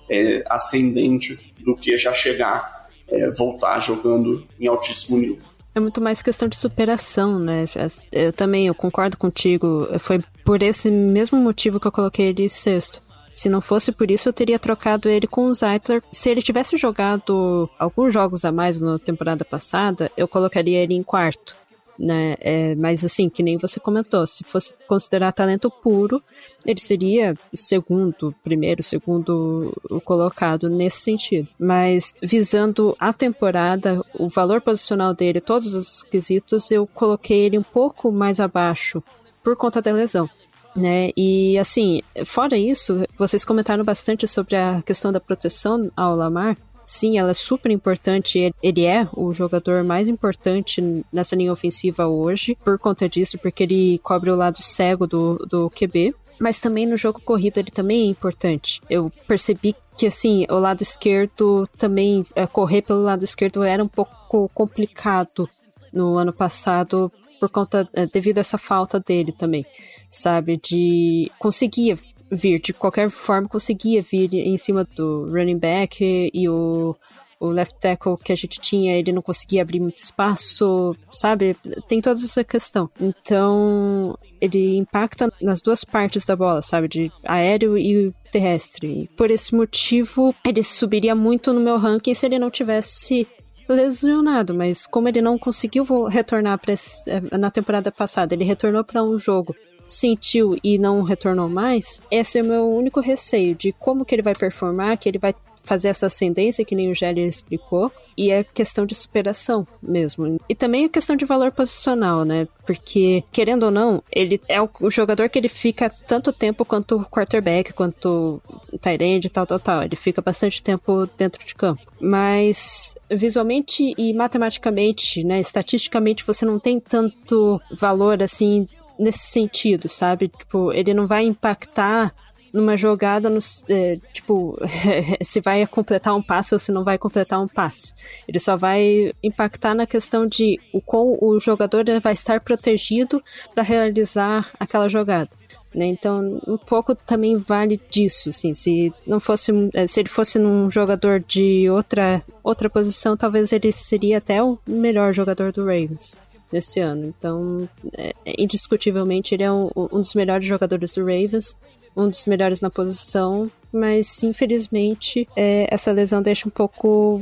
é, ascendente do que já chegar, é, voltar jogando em altíssimo nível. É muito mais questão de superação, né? Eu também, eu concordo contigo. Foi por esse mesmo motivo que eu coloquei ele sexto. Se não fosse por isso, eu teria trocado ele com o Zeitler. Se ele tivesse jogado alguns jogos a mais na temporada passada, eu colocaria ele em quarto. Né? É, mas assim, que nem você comentou, se fosse considerar talento puro, ele seria segundo, primeiro, segundo colocado nesse sentido. Mas visando a temporada, o valor posicional dele, todos os quesitos, eu coloquei ele um pouco mais abaixo por conta da lesão. Né? E assim, fora isso, vocês comentaram bastante sobre a questão da proteção ao Lamar. Sim, ela é super importante. Ele é o jogador mais importante nessa linha ofensiva hoje, por conta disso, porque ele cobre o lado cego do, do QB. Mas também no jogo corrido ele também é importante. Eu percebi que, assim, o lado esquerdo também, é, correr pelo lado esquerdo era um pouco complicado no ano passado, por conta, é, devido a essa falta dele também, sabe? De conseguia vir, de qualquer forma, conseguia vir em cima do running back e o, o left tackle que a gente tinha, ele não conseguia abrir muito espaço, sabe? Tem toda essa questão. Então, ele impacta nas duas partes da bola, sabe? De aéreo e terrestre. Por esse motivo, ele subiria muito no meu ranking se ele não tivesse lesionado, mas como ele não conseguiu retornar esse, na temporada passada, ele retornou para um jogo sentiu e não retornou mais, esse é o meu único receio de como que ele vai performar, que ele vai fazer essa ascendência que nem o Gelli explicou, e é questão de superação mesmo. E também é questão de valor posicional, né? Porque, querendo ou não, ele é o jogador que ele fica tanto tempo quanto o quarterback, quanto o tight end, tal, tal, tal. Ele fica bastante tempo dentro de campo. Mas, visualmente e matematicamente, né, estatisticamente, você não tem tanto valor, assim, nesse sentido, sabe? Tipo, ele não vai impactar numa jogada, no, é, tipo, se vai completar um passe ou se não vai completar um passe. Ele só vai impactar na questão de o qual o jogador vai estar protegido para realizar aquela jogada. Né? Então, um pouco também vale disso, assim, se não fosse, é, se ele fosse num jogador de outra outra posição, talvez ele seria até o melhor jogador do Ravens nesse ano. Então, é, indiscutivelmente, ele é um, um dos melhores jogadores do Ravens um dos melhores na posição, mas infelizmente é, essa lesão deixa um pouco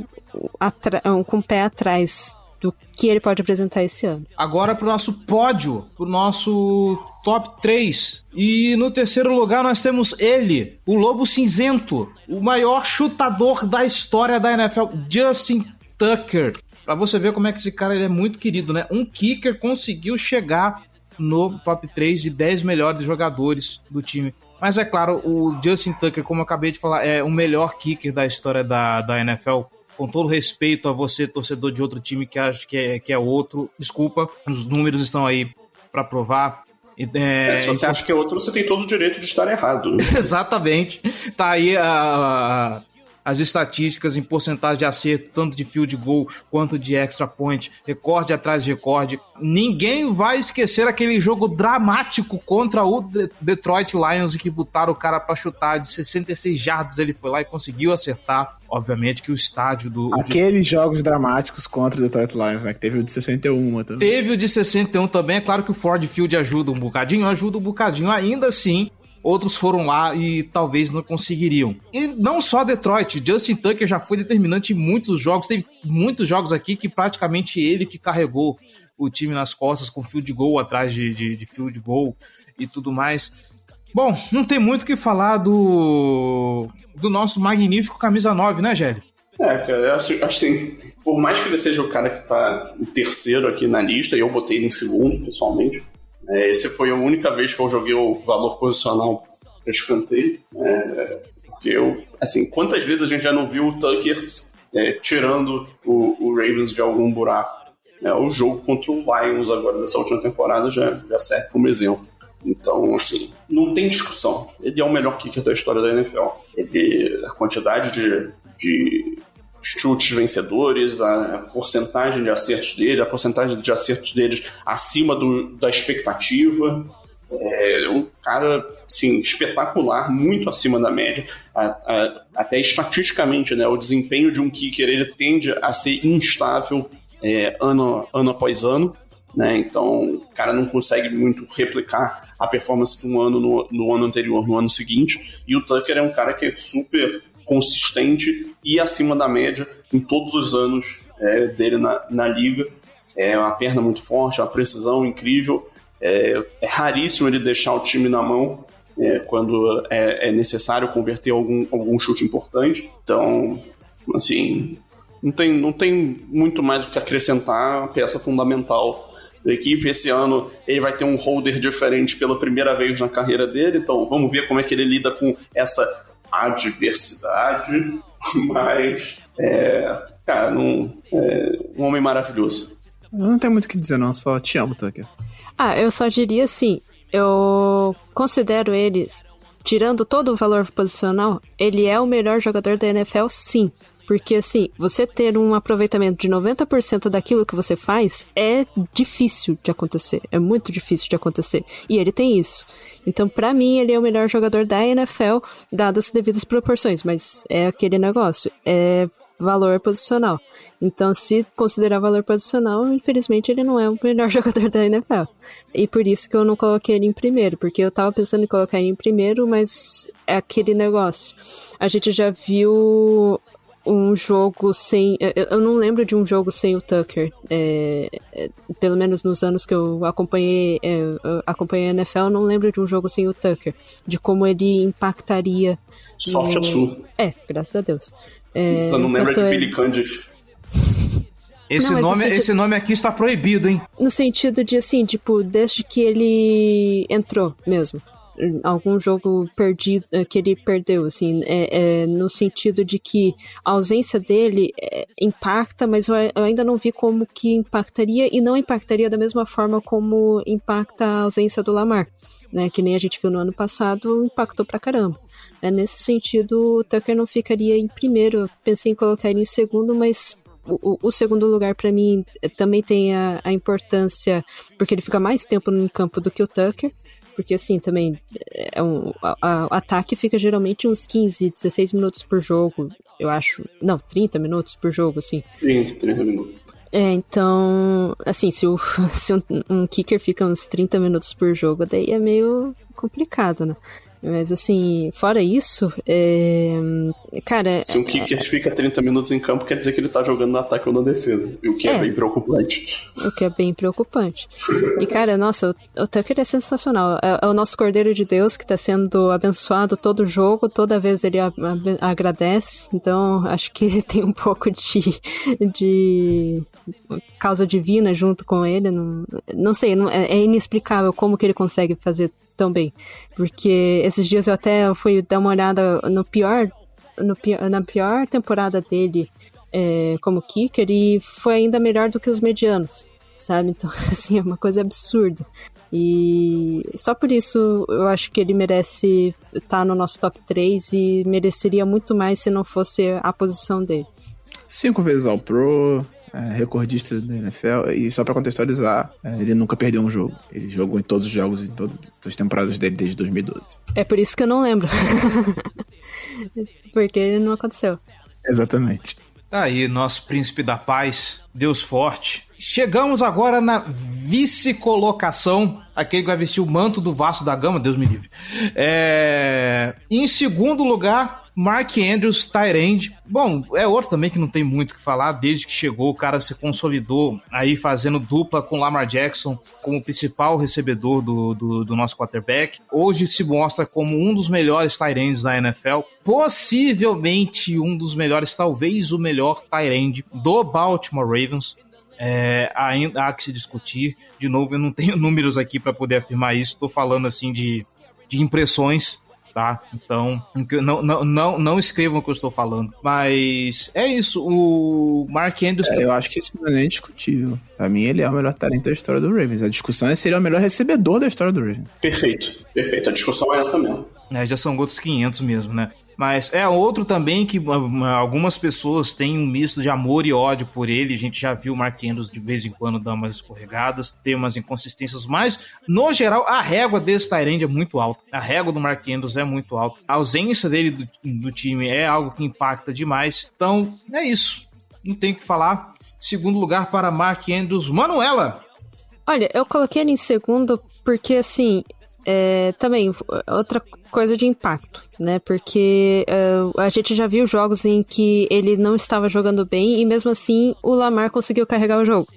com o pé atrás do que ele pode apresentar esse ano. Agora para o nosso pódio, para o nosso top 3. E no terceiro lugar nós temos ele, o Lobo Cinzento, o maior chutador da história da NFL, Justin Tucker. Para você ver como é que esse cara ele é muito querido, né? Um kicker conseguiu chegar no top 3 de 10 melhores jogadores do time. Mas é claro, o Justin Tucker, como eu acabei de falar, é o melhor kicker da história da, da NFL. Com todo respeito a você, torcedor de outro time que acha que é, que é outro, desculpa, os números estão aí para provar. É, é, se você então... acha que é outro, você tem todo o direito de estar errado. Exatamente. Tá aí a, as estatísticas em porcentagem de acerto, tanto de field goal quanto de extra point, recorde atrás de recorde. Ninguém vai esquecer aquele jogo dramático contra o Detroit Lions que botaram o cara para chutar de 66 jardas. Ele foi lá e conseguiu acertar. Obviamente que o estádio do. Aqueles jogos dramáticos contra o Detroit Lions, né? Que teve o de 61 também. Teve o de 61 também. É claro que o Ford Field ajuda um bocadinho, ajuda um bocadinho. Ainda assim, outros foram lá e talvez não conseguiriam. E não só Detroit, Justin Tucker já foi determinante em muitos jogos, teve muitos jogos aqui que praticamente ele que carregou o time nas costas com field goal atrás de, de, de field goal e tudo mais. Bom, não tem muito o que falar do, do nosso magnífico camisa 9, né, Gélio? É, cara, eu acho, assim, por mais que ele seja o cara que tá em terceiro aqui na lista, e eu botei ele em segundo, pessoalmente, é, essa foi a única vez que eu joguei o valor posicional para escanteio. É, porque eu, assim, quantas vezes a gente já não viu o Tucker é, tirando o, o, Ravens de algum buraco? É, o jogo contra o Lions agora dessa última temporada já, já serve como exemplo. Então, assim, não tem discussão. Ele é o melhor kicker da história da NFL. Ele, a quantidade de, de chutes vencedores, a porcentagem de acertos dele, a porcentagem de acertos deles acima do, da expectativa. É um cara, sim, espetacular, muito acima da média. A, a, até estatisticamente, né, o desempenho de um kicker ele tende a ser instável é, ano, ano após ano. Né? Então, o cara não consegue muito replicar a performance de um ano no, no ano anterior, no ano seguinte. E o Tucker é um cara que é super consistente e acima da média em todos os anos é, dele na, na liga. É uma perna muito forte, uma precisão incrível. É, é raríssimo ele deixar o time na mão é, quando é, é, necessário converter algum, algum chute importante. Então, assim, não tem, não tem muito mais o que acrescentar, uma peça fundamental da equipe. Esse ano ele vai ter um holder diferente pela primeira vez na carreira dele, então vamos ver como é que ele lida com essa adversidade, mas é, cara, não, é um homem maravilhoso. Eu não tenho muito o que dizer, não, só te amo, Tucker. Ah, eu só diria assim, eu considero eles, tirando todo o valor posicional, ele é o melhor jogador da NFL, sim. Porque, assim, você ter um aproveitamento de 90% daquilo que você faz é difícil de acontecer. É muito difícil de acontecer. E ele tem isso. Então, para mim, ele é o melhor jogador da NFL, dadas as devidas proporções. Mas é aquele negócio. É valor posicional. Então, se considerar valor posicional, infelizmente ele não é o melhor jogador da NFL. E por isso que eu não coloquei ele em primeiro, porque eu tava pensando em colocar ele em primeiro, mas é aquele negócio. A gente já viu um jogo sem. Eu não lembro de um jogo sem o Tucker. É, é, pelo menos nos anos que eu acompanhei, é, eu acompanhei a NFL, eu não lembro de um jogo sem o Tucker. De como ele impactaria. Sorte no... a sua. É, graças a Deus. É, Você não lembra de Billy Candice? Esse, não, nome, sentido... esse nome aqui está proibido, hein? No sentido de, assim, tipo, desde que ele entrou mesmo algum jogo perdido eh, que ele perdeu, assim, é, é, no sentido de que a ausência dele é, impacta, mas eu, eu, ainda não vi como que impactaria e não impactaria da mesma forma como impacta a ausência do Lamar. né? Que nem a gente viu no ano passado, impactou pra caramba. É, nesse sentido, o Tucker não ficaria em primeiro. Pensei em colocar ele em segundo, mas o, o segundo lugar para mim também tem a, a, importância porque ele fica mais tempo no campo do que o Tucker. Porque assim, também é um, o ataque fica geralmente uns 15, 16 minutos por jogo, eu acho. Não, 30 minutos por jogo, assim. 30, 30 minutos. É, então, assim, se, o, se um, um kicker fica uns 30 minutos por jogo, daí é meio complicado, né? Mas assim, fora isso, é... cara. Se um kicker fica 30 minutos em campo, quer dizer que ele tá jogando no ataque ou na defesa. O que é, é bem preocupante. O que é bem preocupante. E, cara, nossa, o, Tucker é sensacional. É, é, o nosso Cordeiro de Deus que tá sendo abençoado todo jogo, toda vez ele a, a, agradece. Então, acho que tem um pouco de, de causa divina junto com ele. Não, não sei, não, é, é inexplicável como que ele consegue fazer tão bem. Porque esses dias eu até fui dar uma olhada no pior, no, na pior temporada dele é, como kicker e foi ainda melhor do que os medianos, sabe? Então, assim, é uma coisa absurda. E só por isso eu acho que ele merece estar no nosso top 3 e mereceria muito mais se não fosse a posição dele. Cinco vezes ao Pro, é, recordista da NFL. E só para contextualizar, é, ele nunca perdeu um jogo. Ele jogou em todos os jogos, em todas as temporadas dele desde 2012. É por isso que eu não lembro. Porque não aconteceu. Exatamente. Tá aí, nosso príncipe da paz, Deus forte. Chegamos agora na vice-colocação, aquele que vai vestir o manto do Vasco da Gama, Deus me livre. É... Em segundo lugar, Mark Andrews, Tyrande. Bom, é outro também que não tem muito o que falar. Desde que chegou, o cara se consolidou aí fazendo dupla com Lamar Jackson como principal recebedor do, do, do nosso quarterback. Hoje se mostra como um dos melhores Tyrands da NFL. Possivelmente um dos melhores, talvez o melhor Tyrande do Baltimore Ravens. É, ainda há que se discutir. De novo, eu não tenho números aqui para poder afirmar isso. Estou falando assim de, de impressões tá? Então, não, não, não, não escrevam o que eu estou falando. Mas é isso, o Mark Andrews... É, eu acho que isso não é nem discutível. Pra mim, ele é o melhor talento da história do Ravens. A discussão é se ele é o melhor recebedor da história do Ravens. Perfeito, perfeito. A discussão é essa mesmo. É, já são outros 500 mesmo, né? Mas é outro também que algumas pessoas têm um misto de amor e ódio por ele. A gente já viu o Mark Andrews de vez em quando dar umas escorregadas, ter umas inconsistências, mas no geral a régua desse Tyrande é muito alta. A régua do Mark Andrews é muito alta. A ausência dele do, do time é algo que impacta demais. Então é isso. Não tem o que falar. Segundo lugar para Mark Andrews, Manuela. Olha, eu coloquei ele em segundo porque, assim, é, também, outra coisa de impacto, né? Porque uh, a gente já viu jogos em que ele não estava jogando bem e mesmo assim o Lamar conseguiu carregar o jogo.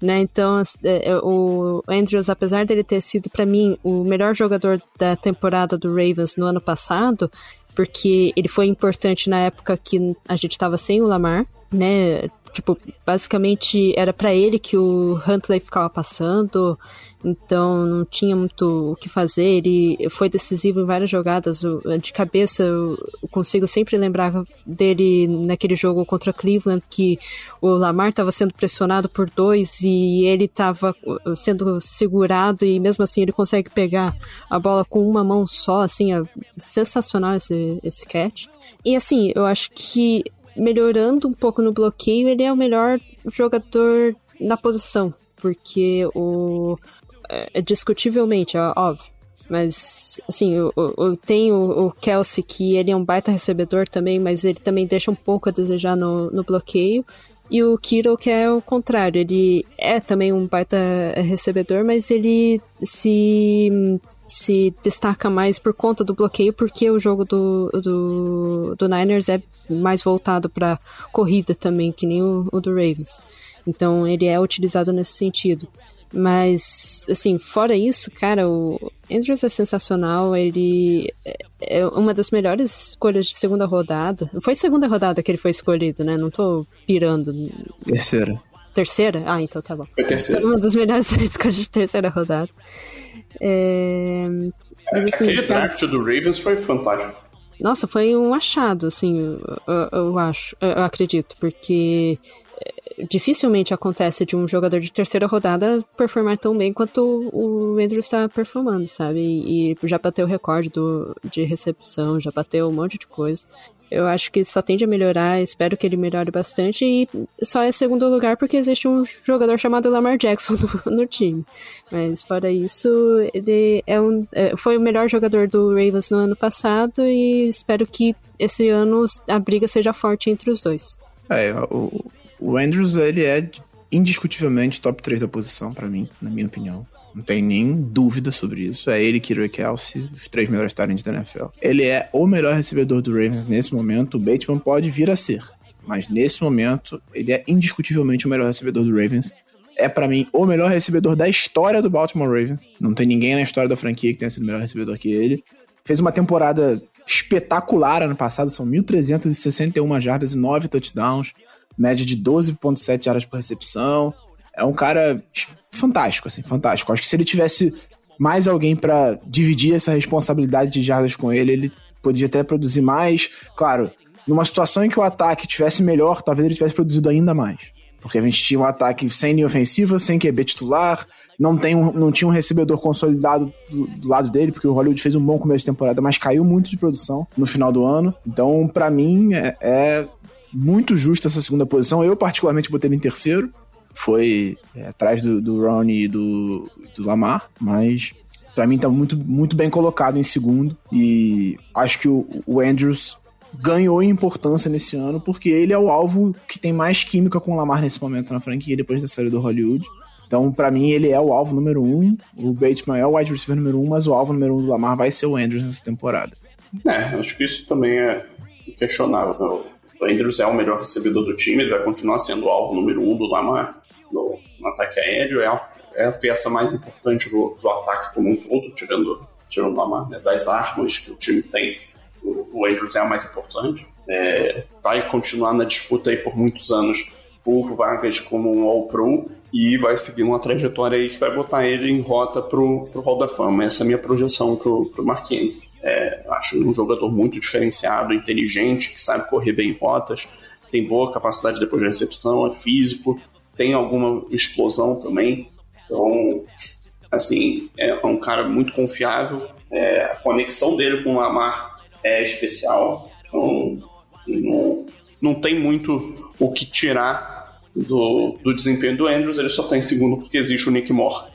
Né? Então, é, é, o Andrews, apesar dele ter sido para mim o melhor jogador da temporada do Ravens no ano passado, porque ele foi importante na época que a gente estava sem o Lamar, né? Tipo, basicamente era para ele que o Huntley ficava passando, então não tinha muito o que fazer. Ele foi decisivo em várias jogadas. De cabeça, eu consigo sempre lembrar dele naquele jogo contra Cleveland, que o Lamar estava sendo pressionado por dois e ele estava sendo segurado, e mesmo assim ele consegue pegar a bola com uma mão só. Assim, é sensacional esse, esse catch. E assim, eu acho que melhorando um pouco no bloqueio, ele é o melhor jogador na posição, porque o é, discutivelmente, é óbvio. Mas, assim, eu, eu tenho o Kelsey, que ele é um baita recebedor também, mas ele também deixa um pouco a desejar no, no bloqueio. E o Kiro, que é o contrário, ele é também um baita recebedor, mas ele se, se destaca mais por conta do bloqueio, porque o jogo do, do, do Niners é mais voltado para corrida também, que nem o, o do Ravens. Então ele é utilizado nesse sentido. Mas, assim, fora isso, cara, o Andrews é sensacional. Ele é uma das melhores escolhas de segunda rodada. Foi segunda rodada que ele foi escolhido, né? Não tô pirando. Terceira. Terceira? Ah, então tá bom. Foi terceira. Uma das melhores escolhas de terceira rodada. É... Mas, assim, Aquele cara... draft do Ravens foi fantástico. Nossa, foi um achado, assim, eu, eu acho, eu acredito, porque dificilmente acontece de um jogador de terceira rodada performar tão bem quanto o Andrews está performando, sabe? E, e já bateu o recorde do, de recepção, já bateu um monte de coisa. Eu acho que só tende a melhorar, espero que ele melhore bastante e só é segundo lugar porque existe um jogador chamado Lamar Jackson no, no time. Mas fora isso, ele é um, é, foi o melhor jogador do Ravens no ano passado e espero que esse ano a briga seja forte entre os dois. É, o, o Andrews, ele é indiscutivelmente top 3 da posição para mim, na minha opinião. Não tem nem dúvida sobre isso. É ele, Kiro Kelsey, os três melhores talentos da NFL. Ele é o melhor recebedor do Ravens nesse momento. O Bateman pode vir a ser. Mas nesse momento, ele é indiscutivelmente o melhor recebedor do Ravens. É para mim o melhor recebedor da história do Baltimore Ravens. Não tem ninguém na história da franquia que tenha sido melhor recebedor que ele. Fez uma temporada espetacular ano passado, são 1.361 jardas e 9 touchdowns, média de 12,7 jardas por recepção. É um cara fantástico, assim, fantástico. Acho que se ele tivesse mais alguém para dividir essa responsabilidade de jardas com ele, ele podia até produzir mais. Claro, numa situação em que o ataque tivesse melhor, talvez ele tivesse produzido ainda mais. Porque a gente tinha um ataque sem linha ofensiva, sem QB titular, não, tem um, não tinha um recebedor consolidado do, do, lado dele, porque o Hollywood fez um bom começo de temporada, mas caiu muito de produção no final do ano. Então, para mim, é, é, muito justa essa segunda posição. Eu, particularmente, botei ele em terceiro. Foi é, atrás do, do Ronnie e do, do Lamar, mas para mim tá muito, muito bem colocado em segundo. E acho que o, o Andrews ganhou em importância nesse ano, porque ele é o alvo que tem mais química com o Lamar nesse momento na franquia, depois da série do Hollywood. Então, para mim, ele é o alvo número um. O Bateman é o wide receiver número um, mas o alvo número um do Lamar vai ser o Andrews nessa temporada. É, acho que isso também é questionável. O Andrews é o melhor recebedor do time, ele vai continuar sendo o alvo número um do Lamar no, no ataque aéreo. É a, é a, peça mais importante do, do, ataque como um todo, tirando, tirando o Lamar, né, das armas que o time tem. O, o Andrews é a mais importante. É, vai continuar na disputa aí por muitos anos por vagas como um All-Pro e vai seguir uma trajetória aí que vai botar ele em rota pro, pro Hall da Fama. Essa é a minha projeção pro, pro Marquinhos. É, acho um jogador muito diferenciado, inteligente, que sabe correr bem em rotas, tem boa capacidade depois de recepção, é físico, tem alguma explosão também. Então, assim, é um cara muito confiável. É, a conexão dele com o Lamar é especial. Então, não, não tem muito o que tirar do, do desempenho do Andrews, ele só está em segundo porque existe o Nick Moore.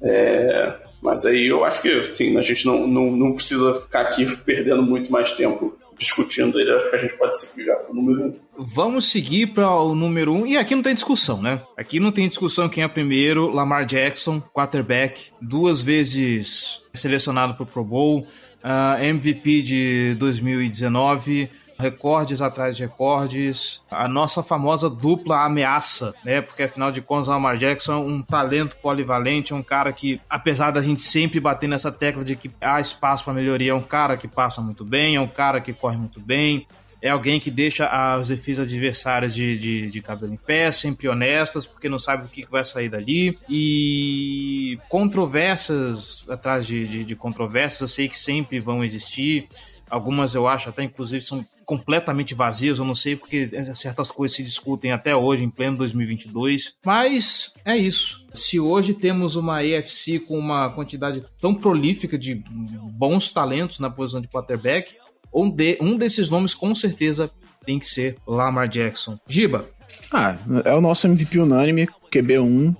É, mas aí eu acho que sim, a gente não, não, não precisa ficar aqui perdendo muito mais tempo discutindo ele. Acho que a gente pode seguir já para o número um. Vamos seguir para o número um. E aqui não tem discussão, né? Aqui não tem discussão quem é primeiro. Lamar Jackson, quarterback, duas vezes selecionado para o Pro Bowl, uh, ah, MVP de 2019 recordes atrás de recordes, a nossa famosa dupla ameaça, né? Porque afinal de contas, o Lamar Jackson é um talento polivalente, é um cara que, apesar da gente sempre bater nessa tecla de que há espaço para melhoria, é um cara que passa muito bem, é um cara que corre muito bem, é alguém que deixa as defesas adversárias de, de, de, cabelo em pé, sempre honestas, porque não sabe o que vai sair dali. E controvérsias atrás de, de, de controvérsias, eu sei que sempre vão existir. Algumas eu acho até, inclusive, são completamente vazias. Eu não sei porque certas coisas se discutem até hoje, em pleno 2022. Mas é isso. Se hoje temos uma EFC com uma quantidade tão prolífica de bons talentos na posição de quarterback, um, de, um desses nomes com certeza tem que ser Lamar Jackson. Giba. Ah, é o nosso MVP unânime, QB1.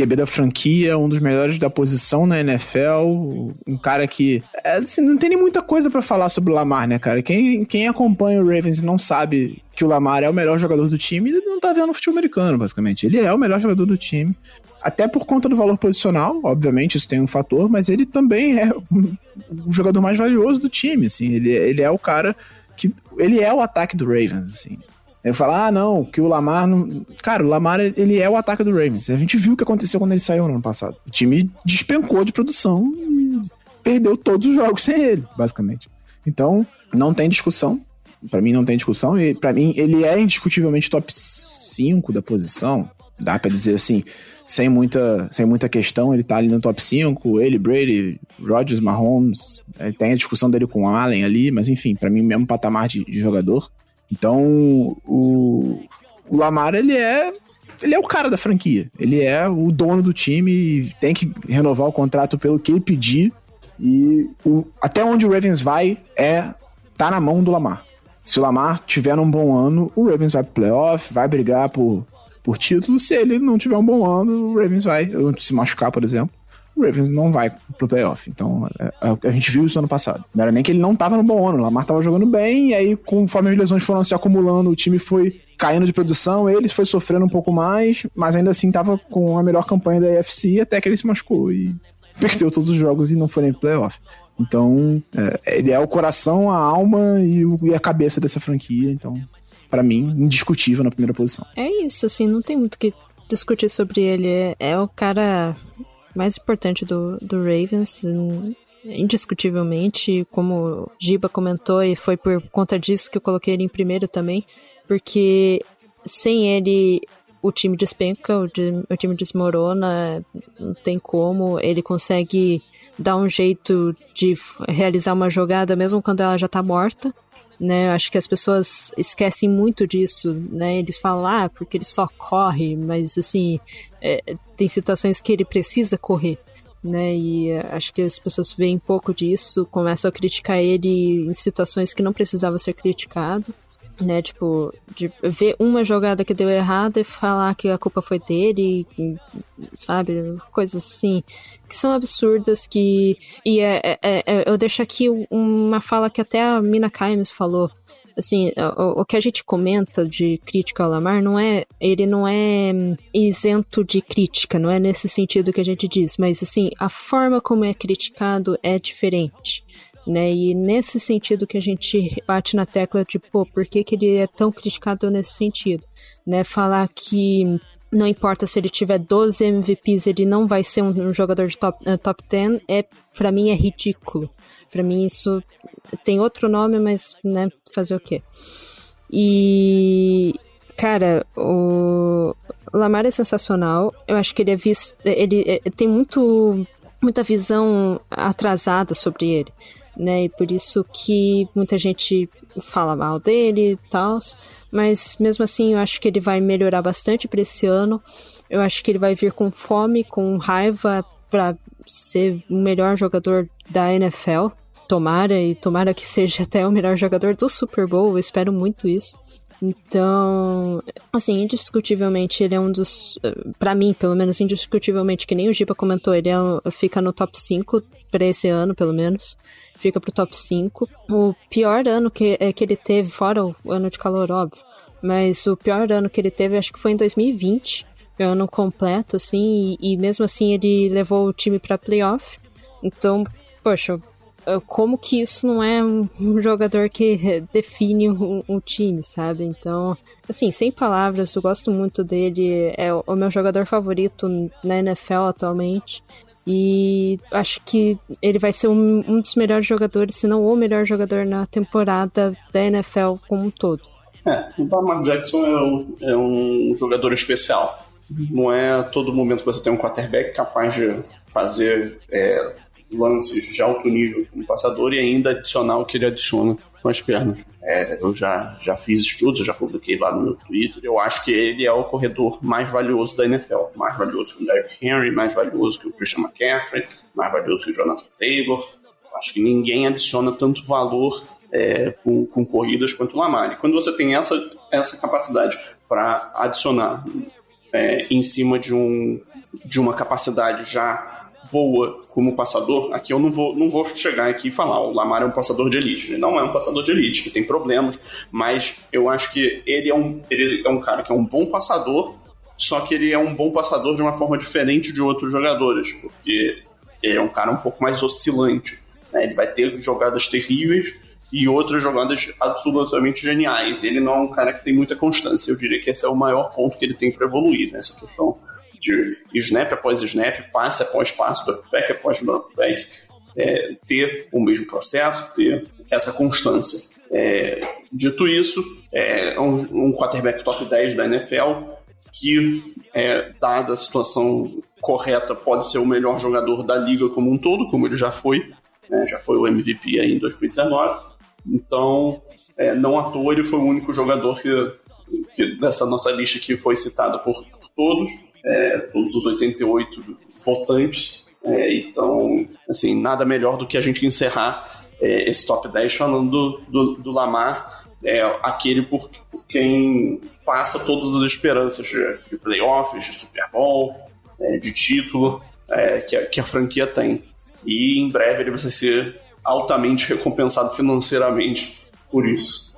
QB da franquia, um dos melhores da posição na NFL, um cara que. É, assim, não tem nem muita coisa para falar sobre o Lamar, né, cara? Quem, quem acompanha o Ravens e não sabe que o Lamar é o melhor jogador do time, não tá vendo futebol americano, basicamente. Ele é o melhor jogador do time. Até por conta do valor posicional, obviamente, isso tem um fator, mas ele também é o jogador mais valioso do time, assim. Ele, ele é o cara que. Ele é o ataque do Ravens, assim. Eu falo, ah, não, que o Lamar não. Cara, o Lamar, ele é o ataque do Ravens. A gente viu o que aconteceu quando ele saiu no ano passado. O time despencou de produção e perdeu todos os jogos sem ele, basicamente. Então, não tem discussão. Para mim, não tem discussão. E para mim, ele é indiscutivelmente top 5 da posição. Dá para dizer assim, sem muita, sem muita questão, ele tá ali no top 5. Ele, Brady, Rodgers, Mahomes. É, tem a discussão dele com o Allen ali, mas enfim, para mim, mesmo patamar de, de jogador. Então, o, o Lamar, ele é ele é o cara da franquia. Ele é o dono do time, tem que renovar o contrato pelo que ele pedir. E o, até onde o Ravens vai é tá na mão do Lamar. Se o Lamar tiver um bom ano, o Ravens vai pro playoff, vai brigar por, por título. Se ele não tiver um bom ano, o Ravens vai se machucar, por exemplo. O Ravens não vai pro playoff. Então, é, é, a gente viu isso ano passado. Não era nem que ele não tava no bom ano. O Lamar tava jogando bem, e aí, conforme as lesões foram se acumulando, o time foi caindo de produção, ele foi sofrendo um pouco mais, mas ainda assim tava com a melhor campanha da AFC até que ele se machucou e perdeu todos os jogos e não foi nem playoff. Então, é, ele é o coração, a alma e, o, e a cabeça dessa franquia. Então, para mim, indiscutível na primeira posição. É isso, assim, não tem muito que discutir sobre ele. É, é o cara mais importante do, do Ravens, indiscutivelmente. Como Giba comentou, e foi por conta disso que eu coloquei ele em primeiro também, porque sem ele o time despenca, o, o time desmorona, não tem como, ele consegue dar um jeito de realizar uma jogada mesmo quando ela já tá morta, né? Acho que as pessoas esquecem muito disso, né? Eles falam, ah, porque ele só corre, mas assim, é, tem situações que ele precisa correr, né? E acho que as pessoas veem pouco disso, começam a criticar ele em situações que não precisava ser criticado né? Tipo, de ver uma jogada que deu errado e falar que a culpa foi dele, sabe? Coisas assim, que são absurdas, que... E é, é, é, eu deixo aqui uma fala que até a Mina Kimes falou, assim, o, o, que a gente comenta de crítica ao Lamar não é, ele não é isento de crítica, não é nesse sentido que a gente diz, mas assim, a forma como é criticado é diferente né? E nesse sentido que a gente bate na tecla de, pô, por que, que ele é tão criticado nesse sentido, né? Falar que não importa se ele tiver 12 MVPs, ele não vai ser um, um jogador de top, uh, top 10, é, para mim é ridículo. Para mim isso tem outro nome, mas, né, fazer o quê? E, cara, o Lamar é sensacional. Eu acho que ele é visto, ele, é, tem muito muita visão atrasada sobre ele né? E por isso que muita gente fala mal dele e tal. Mas mesmo assim, eu acho que ele vai melhorar bastante para esse ano. Eu acho que ele vai vir com fome, com raiva para ser o melhor jogador da NFL. Tomara e tomara que seja até o melhor jogador do Super Bowl. Eu espero muito isso. Então, assim, indiscutivelmente ele é um dos. para mim, pelo menos, indiscutivelmente, que nem o Giba comentou, ele é, fica no top 5 para esse ano, pelo menos fica pro top 5. O pior ano que, é, que ele teve, fora o ano de calor, óbvio, mas o pior ano que ele teve acho que foi em 2020, ano completo, assim, e, e mesmo assim ele levou o time pra playoff. Então, poxa, como que isso não é um, jogador que define o, um, time, sabe? Então, assim, sem palavras, eu gosto muito dele, é o meu jogador favorito na NFL atualmente. E acho que ele vai ser um, um dos melhores jogadores, se não o melhor jogador na temporada da NFL como um todo. É, o Lamar Jackson é um, é um jogador especial. Não é todo momento que você tem um quarterback capaz de fazer é, lances de alto nível como passador e ainda adicionar o que ele adiciona com as pernas. É, eu já, já fiz estudos, eu já publiquei lá no meu Twitter. Eu acho que ele é o corredor mais valioso da NFL. Mais valioso que o Derrick Henry, mais valioso que o Christian McCaffrey, mais valioso que o Jonathan Taylor. Acho que ninguém adiciona tanto valor é, com, com, corridas quanto o Lamar. E quando você tem essa, essa capacidade para adicionar é, em cima de, um, de uma capacidade já boa como passador, aqui eu não vou, não vou chegar aqui e falar, o Lamar é um passador de elite. Ele não é um passador de elite, que tem problemas, mas eu acho que ele é um, ele é um cara que é um bom passador, só que ele é um bom passador de uma forma diferente de outros jogadores, porque ele é um cara um pouco mais oscilante. Né? Ele vai ter jogadas terríveis e outras jogadas absolutamente geniais. Ele não é um cara que tem muita constância. Eu diria que esse é o maior ponto que ele tem para evoluir nessa questão de snap após snap, passe após passe, back após back, é, ter o mesmo processo, ter essa constância. É, dito isso, é um, um quarterback top 10 da NFL que, é, dada a situação correta, pode ser o melhor jogador da liga como um todo, como ele já foi, né, já foi o MVP aí em 2019. Então, é, não à toa ele foi o único jogador que que dessa nossa lista que foi citada por, por todos, é, todos os 88 votantes. É, então, assim, nada melhor do que a gente encerrar é, esse top 10 falando do, do, do Lamar, é, aquele por, por, quem passa todas as esperanças de, de playoffs, de Super Bowl, é, de título é, que, a, que a franquia tem. E em breve ele vai ser altamente recompensado financeiramente por isso.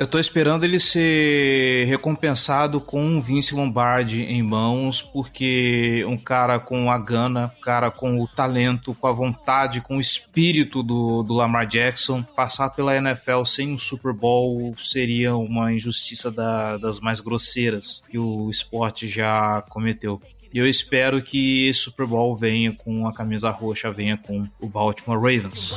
Eu tô esperando ele ser recompensado com um Vince Lombardi em mãos, porque um cara com a gana, um cara com o talento, com a vontade, com o espírito do, do Lamar Jackson, passar pela NFL sem um Super Bowl seria uma injustiça da, das mais grosseiras que o esporte já cometeu. E eu espero que esse Super Bowl venha com a camisa roxa, venha com o Baltimore Ravens.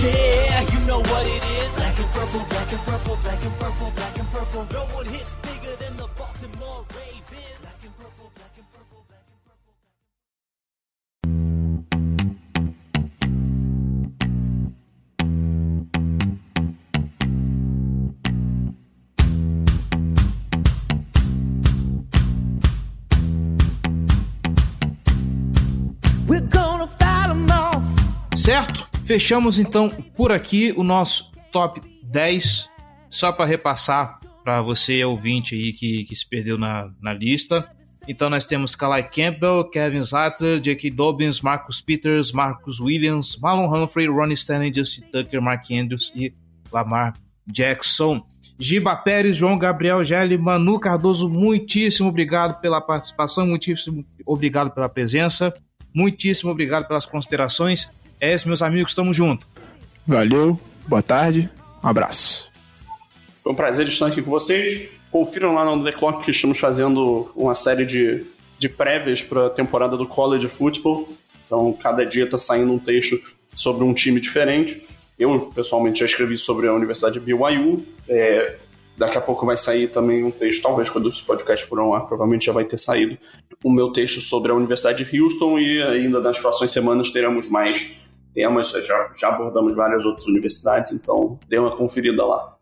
Yeah, you know what it is. Black and purple, black and purple, black and purple, black and purple. No one hits bigger than the Baltimore Ravens. Black and purple, black and purple, black and purple. We're gonna fight them off. Certo? Fechamos então por aqui o nosso top 10, só para repassar para você ouvinte aí que, que se perdeu na, na lista. Então nós temos Kalai Campbell, Kevin Zattler, J.K. Dobbins, Marcus Peters, Marcus Williams, Marlon Humphrey, Ronnie Stanley, Justin Tucker, Mark Andrews e Lamar Jackson. Giba Pérez, João Gabriel Gelli, Manu Cardoso, muitíssimo obrigado pela participação, muitíssimo obrigado pela presença, muitíssimo obrigado pelas considerações. É isso, meus amigos, estamos juntos. Valeu, boa tarde, um abraço. Foi um prazer estar aqui com vocês. Confiram lá no The Clock que estamos fazendo uma série de, de prévias para a temporada do College Football. Então, cada dia está saindo um texto sobre um time diferente. Eu, pessoalmente, já escrevi sobre a Universidade de BYU. É, daqui a pouco vai sair também um texto, talvez quando esse podcast for ao ar, provavelmente já vai ter saído, o meu texto sobre a Universidade de Houston e ainda nas próximas semanas teremos mais temas, já, já abordamos várias outras universidades, então dê uma conferida lá.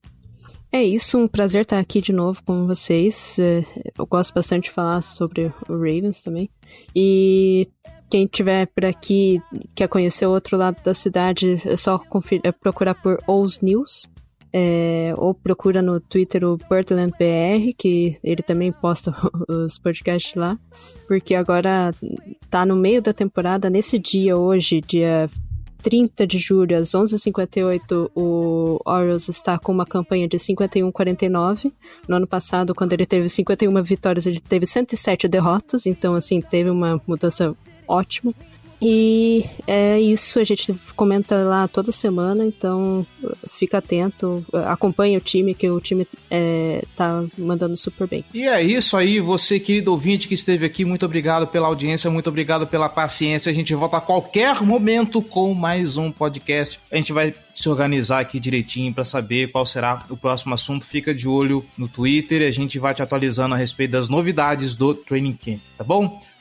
É isso, um prazer estar aqui de novo com vocês. É, eu gosto bastante de falar sobre o Ravens também. E quem tiver por aqui, quer conhecer o outro lado da cidade, é só é procurar por Ous News. É, ou procura no Twitter o Portland que ele também posta os podcasts lá, porque agora tá no meio da temporada, nesse dia hoje, dia 30 de julho, às 11h58, o Orioles está com uma campanha de 51-49. No ano passado, quando ele teve 51 vitórias, ele teve 107 derrotas, então, assim, teve uma mudança ótima. E é isso, a gente comenta lá toda semana, então fica atento, acompanha o time, que o time é, tá mandando super bem. E é isso aí, você, querido ouvinte que esteve aqui, muito obrigado pela audiência, muito obrigado pela paciência. A gente volta a qualquer momento com mais um podcast. A gente vai se organizar aqui direitinho para saber qual será o próximo assunto. Fica de olho no Twitter a gente vai te atualizando a respeito das novidades do Training Camp, tá bom?